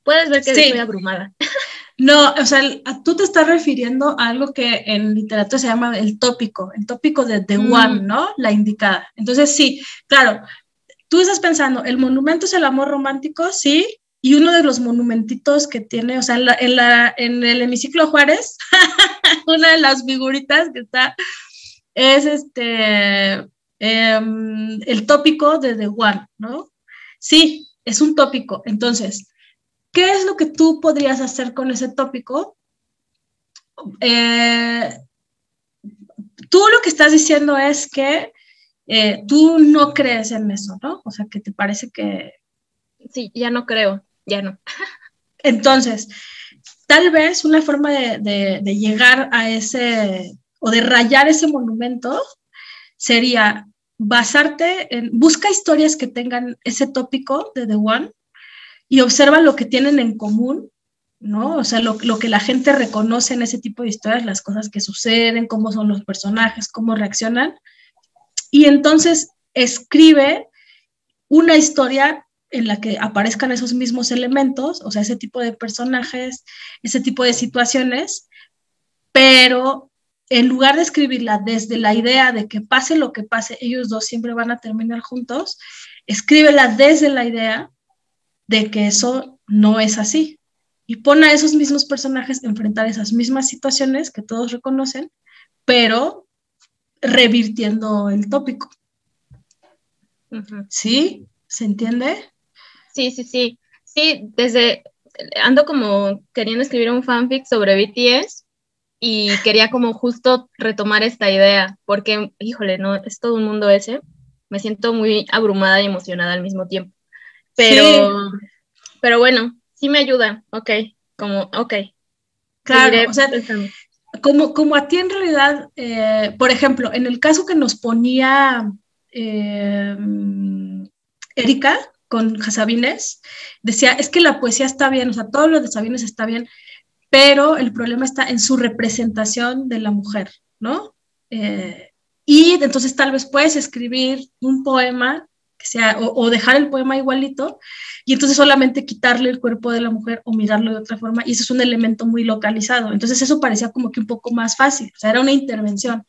Puedes ver que estoy abrumada. No, o sea, tú te estás refiriendo a algo que en literatura se llama el tópico, el tópico de The mm. One, ¿no? La indicada. Entonces, sí, claro, tú estás pensando, el monumento es el amor romántico, sí, y uno de los monumentitos que tiene, o sea, en, la, en, el hemiciclo Juárez, una de las figuritas que está es este, em, el tópico de The One, ¿no? Sí, es un tópico. Entonces, ¿qué es lo que tú podrías hacer con ese tópico? Eh, tú lo que estás diciendo es que eh, tú no crees en eso, ¿no? O sea, que te parece que... Sí, ya no creo ya no. Entonces, tal vez una forma de, llegar a ese o de rayar ese monumento sería basarte en, busca historias que tengan ese tópico de The One y observa lo que tienen en común, ¿no? O sea, lo, lo, que la gente reconoce en ese tipo de historias, las cosas que suceden, cómo son los personajes, cómo reaccionan. Y entonces escribe una historia en la que aparezcan esos mismos elementos, o sea, ese tipo de personajes, ese tipo de situaciones, pero en lugar de escribirla desde la idea de que pase lo que pase, ellos dos siempre van a terminar juntos, escríbela desde la idea de que eso no es así. Y pone a esos mismos personajes a enfrentar esas mismas situaciones que todos reconocen, pero revirtiendo el tópico. ¿Sí? ¿Se entiende? Sí, sí, sí. Sí, desde ando como queriendo escribir un fanfic sobre BTS y quería como justo retomar esta idea, porque, híjole, no, es todo un mundo ese. Me siento muy abrumada y emocionada al mismo tiempo. Pero, pero bueno, sí me ayuda, ok, como, ok. Claro, o sea, como, como a ti en realidad, eh, por ejemplo, en el caso que nos ponía eh, Erika con Sabines, decía, es que la poesía está bien, o sea, todo lo de Sabines está bien, pero el problema está en su representación de la mujer, ¿no? Eh, y entonces tal vez puedes escribir un poema que sea, o, dejar el poema igualito, y entonces solamente quitarle el cuerpo de la mujer o mirarlo de otra forma, y eso es un elemento muy localizado. Entonces eso parecía como que un poco más fácil, o sea, era una intervención.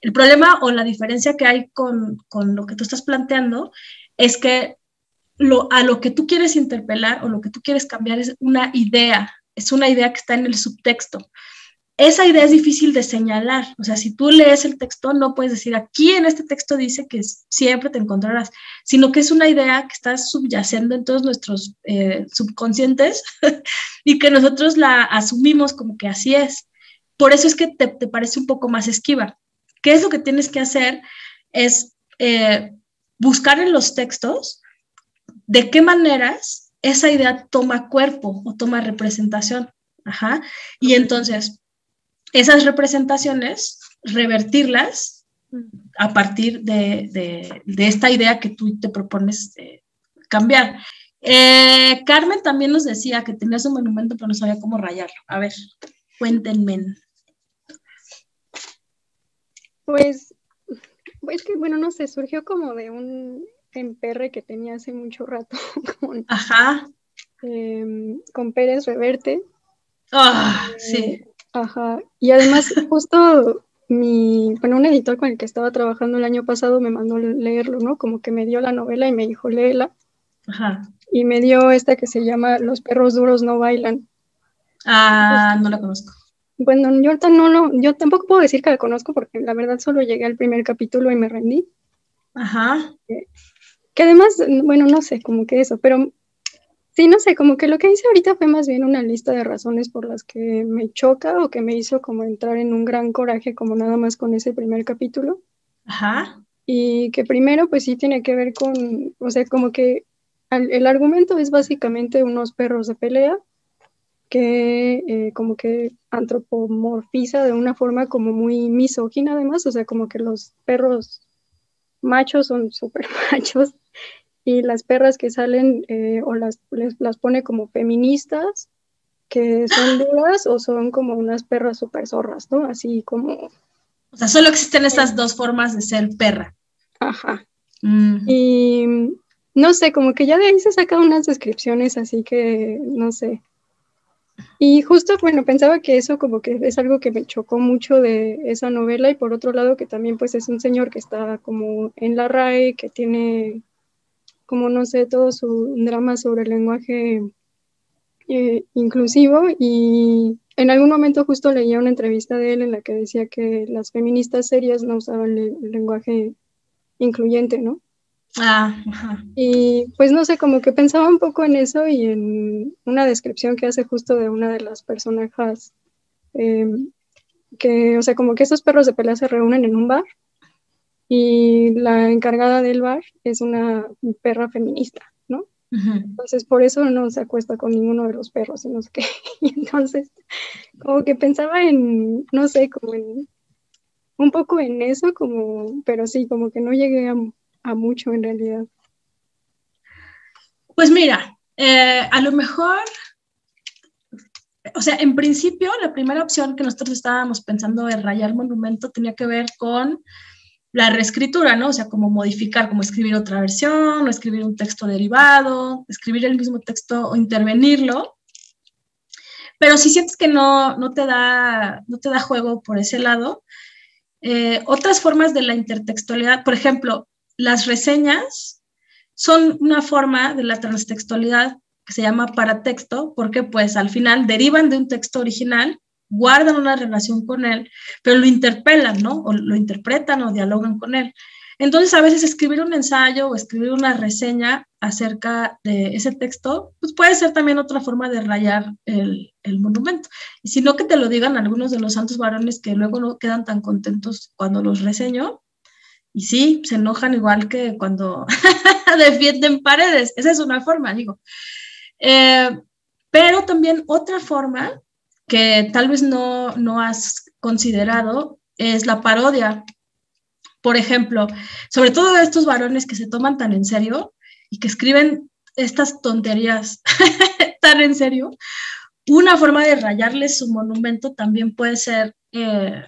El problema o la diferencia que hay con, con lo que tú estás planteando es que lo, a lo que tú quieres interpelar o lo que tú quieres cambiar es una idea, es una idea que está en el subtexto esa idea es difícil de señalar. O sea, si tú lees el texto, no puedes decir aquí en este texto dice que siempre te encontrarás, sino que es una idea que está subyacendo en todos nuestros eh, subconscientes y que nosotros la asumimos como que así es. Por eso es que te, parece un poco más esquiva. ¿Qué es lo que tienes que hacer? Es eh, buscar en los textos de qué maneras esa idea toma cuerpo o toma representación. Ajá. Y entonces, esas representaciones, revertirlas a partir de, esta idea que tú te propones eh, cambiar. Eh, Carmen también nos decía que tenías un monumento, pero no sabía cómo rayarlo. A ver, cuéntenme. Pues, pues que, bueno, no sé, surgió como de un emperre que tenía hace mucho rato con, Ajá. Em, con Pérez Reverte. Ah, sí. Eh, Ajá, y además justo mi, bueno, un editor con el que estaba trabajando el año pasado me mandó leerlo, ¿no? Como que me dio la novela y me dijo, léela. Ajá. Y me dio esta que se llama Los perros duros no bailan. Ah, no la conozco. Bueno, yo no, no, yo tampoco puedo decir que la conozco porque la verdad solo llegué al primer capítulo y me rendí. Ajá. Que además, bueno, no sé, como que eso, pero Sí, no sé, como que lo que hice ahorita fue más bien una lista de razones por las que me choca o que me hizo como entrar en un gran coraje como nada más con ese primer capítulo. Ajá. Y que primero pues sí tiene que ver con, o sea, como que el argumento es básicamente unos perros de pelea que eh, como que antropomorfiza de una forma como muy misógina además, o sea, como que los perros machos son súper machos y las perras que salen eh, o las, las pone como feministas, que son duras o son como unas perras súper zorras, ¿no? Así como... O sea, solo existen esas dos formas de ser perra. Ajá. Mm. Y no sé, como que ya de ahí se sacan unas descripciones, así que no sé. Y justo, bueno, pensaba que eso como que es algo que me chocó mucho de esa novela y por otro lado que también pues es un señor que está como en la RAE, que tiene como no sé, todo su drama sobre el lenguaje eh, inclusivo y en algún momento justo leía una entrevista de él en la que decía que las feministas serias no usaban el, lenguaje incluyente, ¿no? Ah, Y pues no sé, como que pensaba un poco en eso y en una descripción que hace justo de una de las personajes, eh, que, o sea, como que esos perros de pelea se reúnen en un bar y la encargada del bar es una perra feminista, ¿no? Entonces, por eso no se acuesta con ninguno de los perros, no sé qué. Y entonces, como que pensaba en, no sé, como en, un poco en eso, como, pero sí, como que no llegué a, mucho en realidad. Pues mira, eh, a lo mejor, o sea, en principio, la primera opción que nosotros estábamos pensando de rayar monumento tenía que ver con la reescritura, ¿no? O sea, como modificar, como escribir otra versión, o escribir un texto derivado, escribir el mismo texto o intervenirlo. Pero si sientes que no, no, te, da, no te da juego por ese lado, eh, otras formas de la intertextualidad, por ejemplo, las reseñas son una forma de la transtextualidad que se llama paratexto, porque pues al final derivan de un texto original guardan una relación con él, pero lo interpelan, ¿no? O lo interpretan o dialogan con él. Entonces, a veces escribir un ensayo o escribir una reseña acerca de ese texto, pues puede ser también otra forma de rayar el, monumento. Y si no, que te lo digan algunos de los santos varones que luego no quedan tan contentos cuando los reseño. Y sí, se enojan igual que cuando defienden paredes. Esa es una forma, digo. Eh, pero también otra forma que tal vez no, no has considerado es la parodia. Por ejemplo, sobre todo estos varones que se toman tan en serio y que escriben estas tonterías tan en serio, una forma de rayarles su monumento también puede ser eh,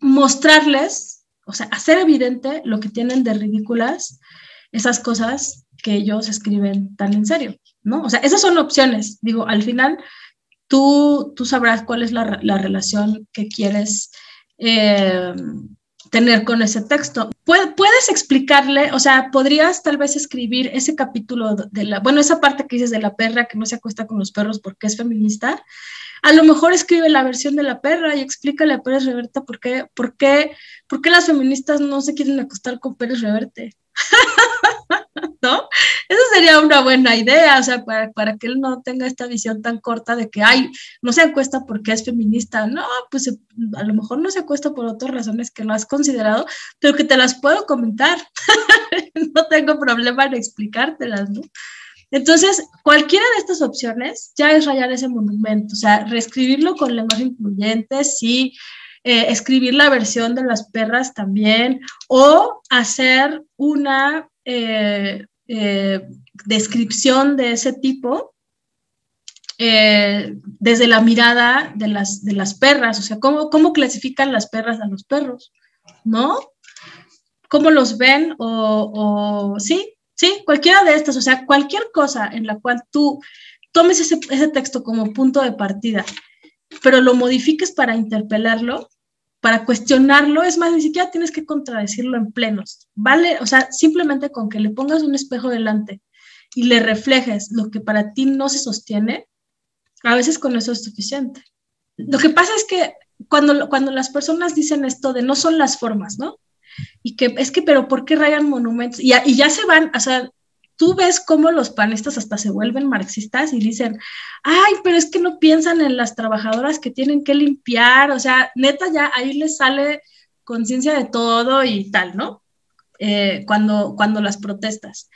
mostrarles, o sea, hacer evidente lo que tienen de ridículas esas cosas que ellos escriben tan en serio, ¿no? O sea, esas son opciones. Digo, al final tú, tú sabrás cuál es la, la relación que quieres eh, tener con ese texto. Puedes explicarle, o sea, podrías tal vez escribir ese capítulo de la, bueno, esa parte que dices de la perra que no se acuesta con los perros porque es feminista. A lo mejor escribe la versión de la perra y explícale a Pérez Reverte por qué, por qué, por qué las feministas no se quieren acostar con Pérez Reverte. ¿no? Esa sería una buena idea, o sea, para, para, que él no tenga esta visión tan corta de que, ay, no se acuesta porque es feminista, no, pues eh, a lo mejor no se acuesta por otras razones que no has considerado, pero que te las puedo comentar, no tengo problema en explicártelas, ¿no? Entonces, cualquiera de estas opciones ya es rayar ese monumento, o sea, reescribirlo con lenguaje incluyente, sí, eh, escribir la versión de las perras también, o hacer una eh, eh, descripción de ese tipo eh, desde la mirada de las, de las perras, o sea, ¿cómo, cómo clasifican las perras a los perros, ¿no? ¿Cómo los ven? O, sí, sí, cualquiera de estas, o sea, cualquier cosa en la cual tú tomes ese, ese texto como punto de partida, pero lo modifiques para interpelarlo, para cuestionarlo, es más, ni siquiera tienes que contradecirlo en plenos, ¿vale? O sea, simplemente con que le pongas un espejo delante y le reflejes lo que para ti no se sostiene, a veces con eso es suficiente. Lo que pasa es que cuando, cuando las personas dicen esto de no son las formas, ¿no? Y que es que, pero ¿por qué rayan monumentos? Y, ya se van, o sea, tú ves cómo los panistas hasta se vuelven marxistas y dicen, ay, pero es que no piensan en las trabajadoras que tienen que limpiar, o sea, neta ya ahí les sale conciencia de todo y tal, ¿no? Eh, cuando, cuando las protestas.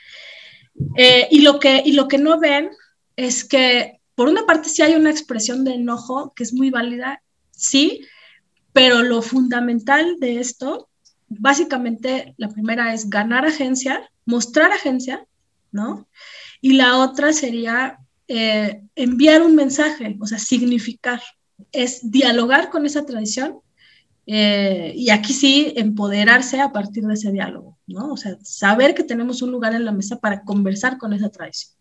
Eh, y, lo que, y lo que no ven es que, por una parte, sí hay una expresión de enojo que es muy válida, sí, pero lo fundamental de esto, básicamente, la primera es ganar agencia, mostrar agencia, Y la otra sería eh, enviar un mensaje, o sea, significar, es dialogar con esa tradición eh, y aquí sí empoderarse a partir de ese diálogo, ¿no? O sea, saber que tenemos un lugar en la mesa para conversar con esa tradición.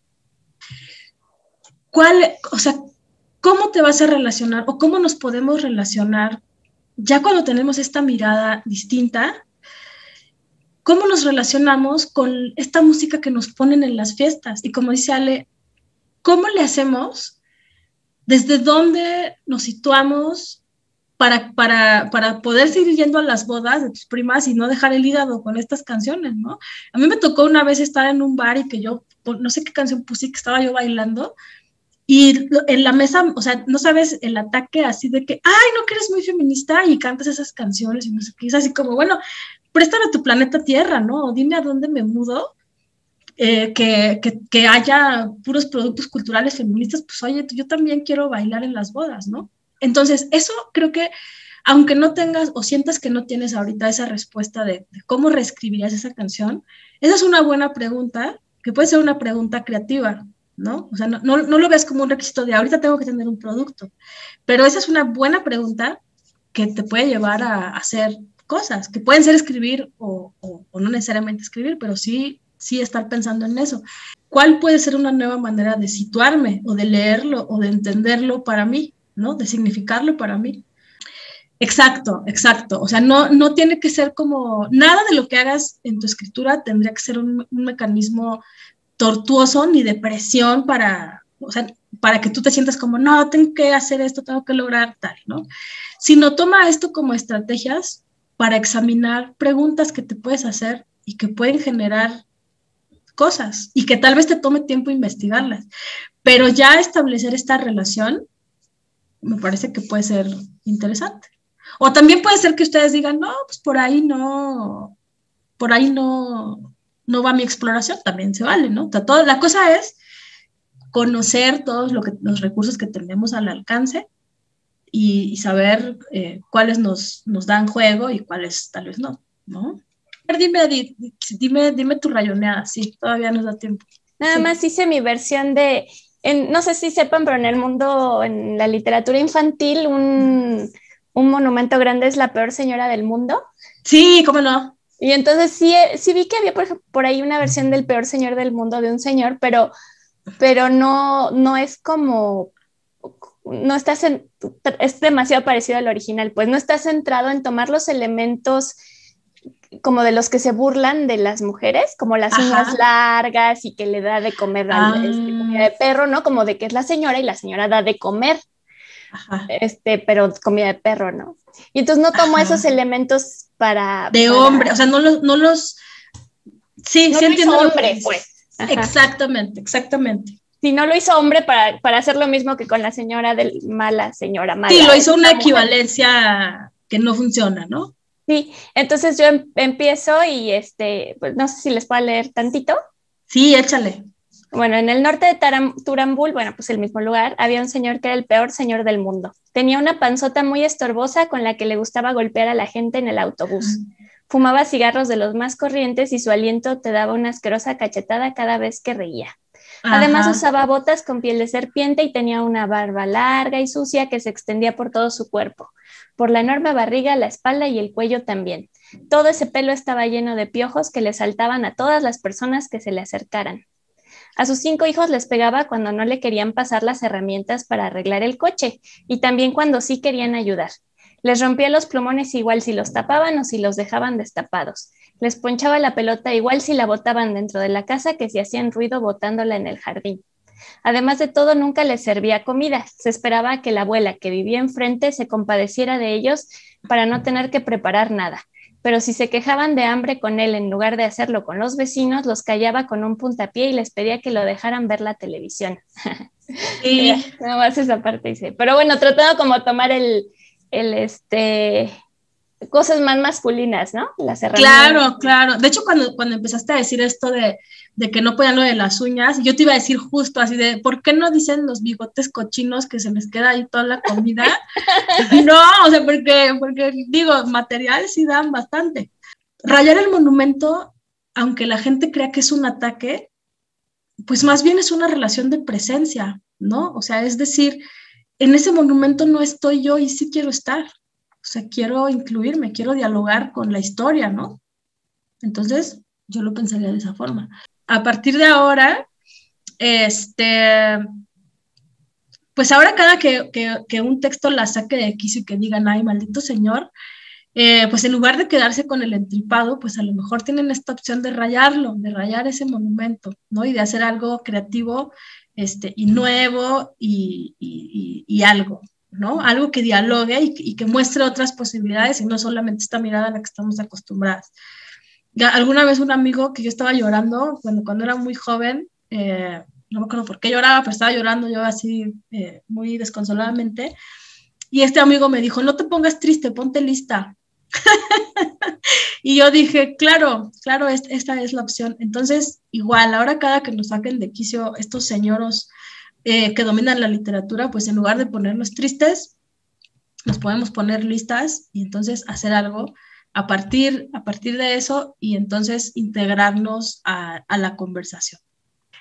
¿Cuál, o sea, cómo te vas a relacionar o cómo nos podemos relacionar ya cuando tenemos esta mirada distinta cómo nos relacionamos con esta música que nos ponen en las fiestas. Y como dice Ale, ¿cómo le hacemos? ¿Desde dónde nos situamos para, para, para, poder seguir yendo a las bodas de tus primas y no dejar el hígado con estas canciones, ¿no? A mí me tocó una vez estar en un bar y que yo, no sé qué canción puse, que estaba yo bailando, y en la mesa, o sea, no sabes el ataque así de que, ay, no que eres muy feminista y cantas esas canciones y no sé qué, es así como, bueno, préstame tu planeta Tierra, ¿no? Dime a dónde me mudo, eh, que, haya puros productos culturales feministas, pues oye, yo también quiero bailar en las bodas, ¿no? Entonces, eso creo que, aunque no tengas o sientas que no tienes ahorita esa respuesta de, cómo reescribirías esa canción, esa es una buena pregunta, que puede ser una pregunta creativa, ¿no? O sea, no, no, lo ves como un requisito de ahorita tengo que tener un producto, pero esa es una buena pregunta que te puede llevar a hacer cosas, que pueden ser escribir o, no necesariamente escribir, pero sí, sí estar pensando en eso. ¿Cuál puede ser una nueva manera de situarme o de leerlo o de entenderlo para mí, ¿no? De significarlo para mí. Exacto, exacto. O sea, no, no tiene que ser como, nada de lo que hagas en tu escritura tendría que ser un, mecanismo tortuoso ni de presión para, o sea, para que tú te sientas como, no, tengo que hacer esto, tengo que lograr tal, ¿no? Sino toma esto como estrategias para examinar preguntas que te puedes hacer y que pueden generar cosas y que tal vez te tome tiempo investigarlas. Pero ya establecer esta relación me parece que puede ser interesante. O también puede ser que ustedes digan, no, pues por ahí no, por ahí no, no va mi exploración, también se vale, ¿no? O la cosa es conocer todos los recursos que tenemos al alcance y, saber eh, cuáles nos, nos dan juego y cuáles tal vez no, ¿no? Dime, dime, dime tu rayoneada, sí, todavía nos da tiempo. Nada más hice mi versión de, no sé si sepan, pero en el mundo, en la literatura infantil, un, un monumento grande es la peor señora del mundo. Sí, cómo no. Y entonces sí, sí vi que había por, por ahí una versión del peor señor del mundo de un señor, pero, pero no, no es como no estás en, es demasiado parecido al original, pues no está centrado en tomar los elementos como de los que se burlan de las mujeres, como las uñas largas y que le da de comer este, comida de ah. perro, ¿no? Como de que es la señora y la señora da de comer, este, pero comida de perro, ¿no? Y entonces no tomo esos elementos para... De hombre, o sea, no los... No los... Sí, sí entiendo. Hombre, pues. Exactamente, exactamente. Si no lo hizo hombre para, para, hacer lo mismo que con la señora del mala señora mala. Sí, lo hizo una equivalencia que no funciona, ¿no? Sí, entonces yo em, empiezo y este, pues no sé si les puedo leer tantito. Sí, échale. Bueno, en el norte de Turambul, bueno, pues el mismo lugar, había un señor que era el peor señor del mundo. Tenía una panzota muy estorbosa con la que le gustaba golpear a la gente en el autobús. Fumaba cigarros de los más corrientes y su aliento te daba una asquerosa cachetada cada vez que reía. Además usaba botas con piel de serpiente y tenía una barba larga y sucia que se extendía por todo su cuerpo, por la enorme barriga, la espalda y el cuello también. Todo ese pelo estaba lleno de piojos que le saltaban a todas las personas que se le acercaran. A sus cinco hijos les pegaba cuando no le querían pasar las herramientas para arreglar el coche y también cuando sí querían ayudar. Les rompía los plumones igual si los tapaban o si los dejaban destapados. Les ponchaba la pelota igual si la botaban dentro de la casa que si hacían ruido botándola en el jardín. Además de todo, nunca les servía comida. Se esperaba que la abuela que vivía enfrente se compadeciera de ellos para no tener que preparar nada. Pero si se quejaban de hambre con él en lugar de hacerlo con los vecinos, los callaba con un puntapié y les pedía que lo dejaran ver la televisión. Sí. Nada más esa parte dice. Pero bueno, tratando como tomar el, el este, cosas más masculinas, ¿no? Las Claro, claro. De hecho, cuando, cuando empezaste a decir esto de, de, que no podían lo de las uñas, yo te iba a decir justo así de, ¿por qué no dicen los bigotes cochinos que se les queda ahí toda la comida? no, o sea, porque, porque digo, material sí dan bastante. Rayar el monumento, aunque la gente crea que es un ataque, pues más bien es una relación de presencia, ¿no? O sea, es decir, en ese monumento no estoy yo y sí quiero estar. O sea, quiero incluirme, quiero dialogar con la historia, ¿no? Entonces, yo lo pensaría de esa forma. A partir de ahora, este, pues ahora cada que, un texto la saque de aquí y que digan, ay, maldito señor, eh, pues en lugar de quedarse con el entripado, pues a lo mejor tienen esta opción de rayarlo, de rayar ese monumento, ¿no? Y de hacer algo creativo este, y nuevo y, y algo, ¿no? Algo que dialogue y, que muestre otras posibilidades y no solamente esta mirada a la que estamos acostumbradas. alguna vez un amigo que yo estaba llorando cuando, cuando era muy joven, eh, no me acuerdo por qué lloraba, pero estaba llorando yo así eh, muy desconsoladamente, y este amigo me dijo, no te pongas triste, ponte lista. y yo dije, claro, claro, esta es la opción. Entonces, igual, ahora cada que nos saquen de quicio estos señoros eh, que dominan la literatura, pues en lugar de ponernos tristes, nos podemos poner listas y entonces hacer algo a partir, a partir de eso y entonces integrarnos a, la conversación.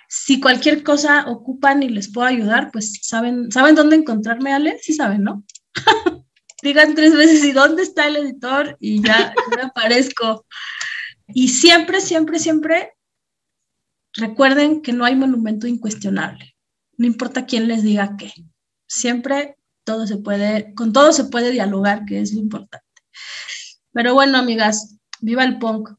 Si cualquier cosa ocupan y les puedo ayudar, pues saben, ¿saben dónde encontrarme, Ale? Sí saben, ¿no? Digan tres veces y dónde está el editor y ya me aparezco. Y siempre, siempre, siempre recuerden que no hay monumento incuestionable no importa quién les diga qué. Siempre todo se puede, con todo se puede dialogar, que es lo importante. Pero bueno, amigas, viva el punk.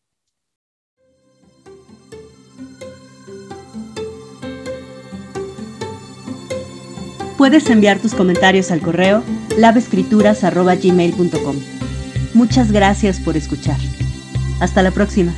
Puedes enviar tus comentarios al correo lavescrituras.gmail.com. Muchas gracias por escuchar. Hasta la próxima.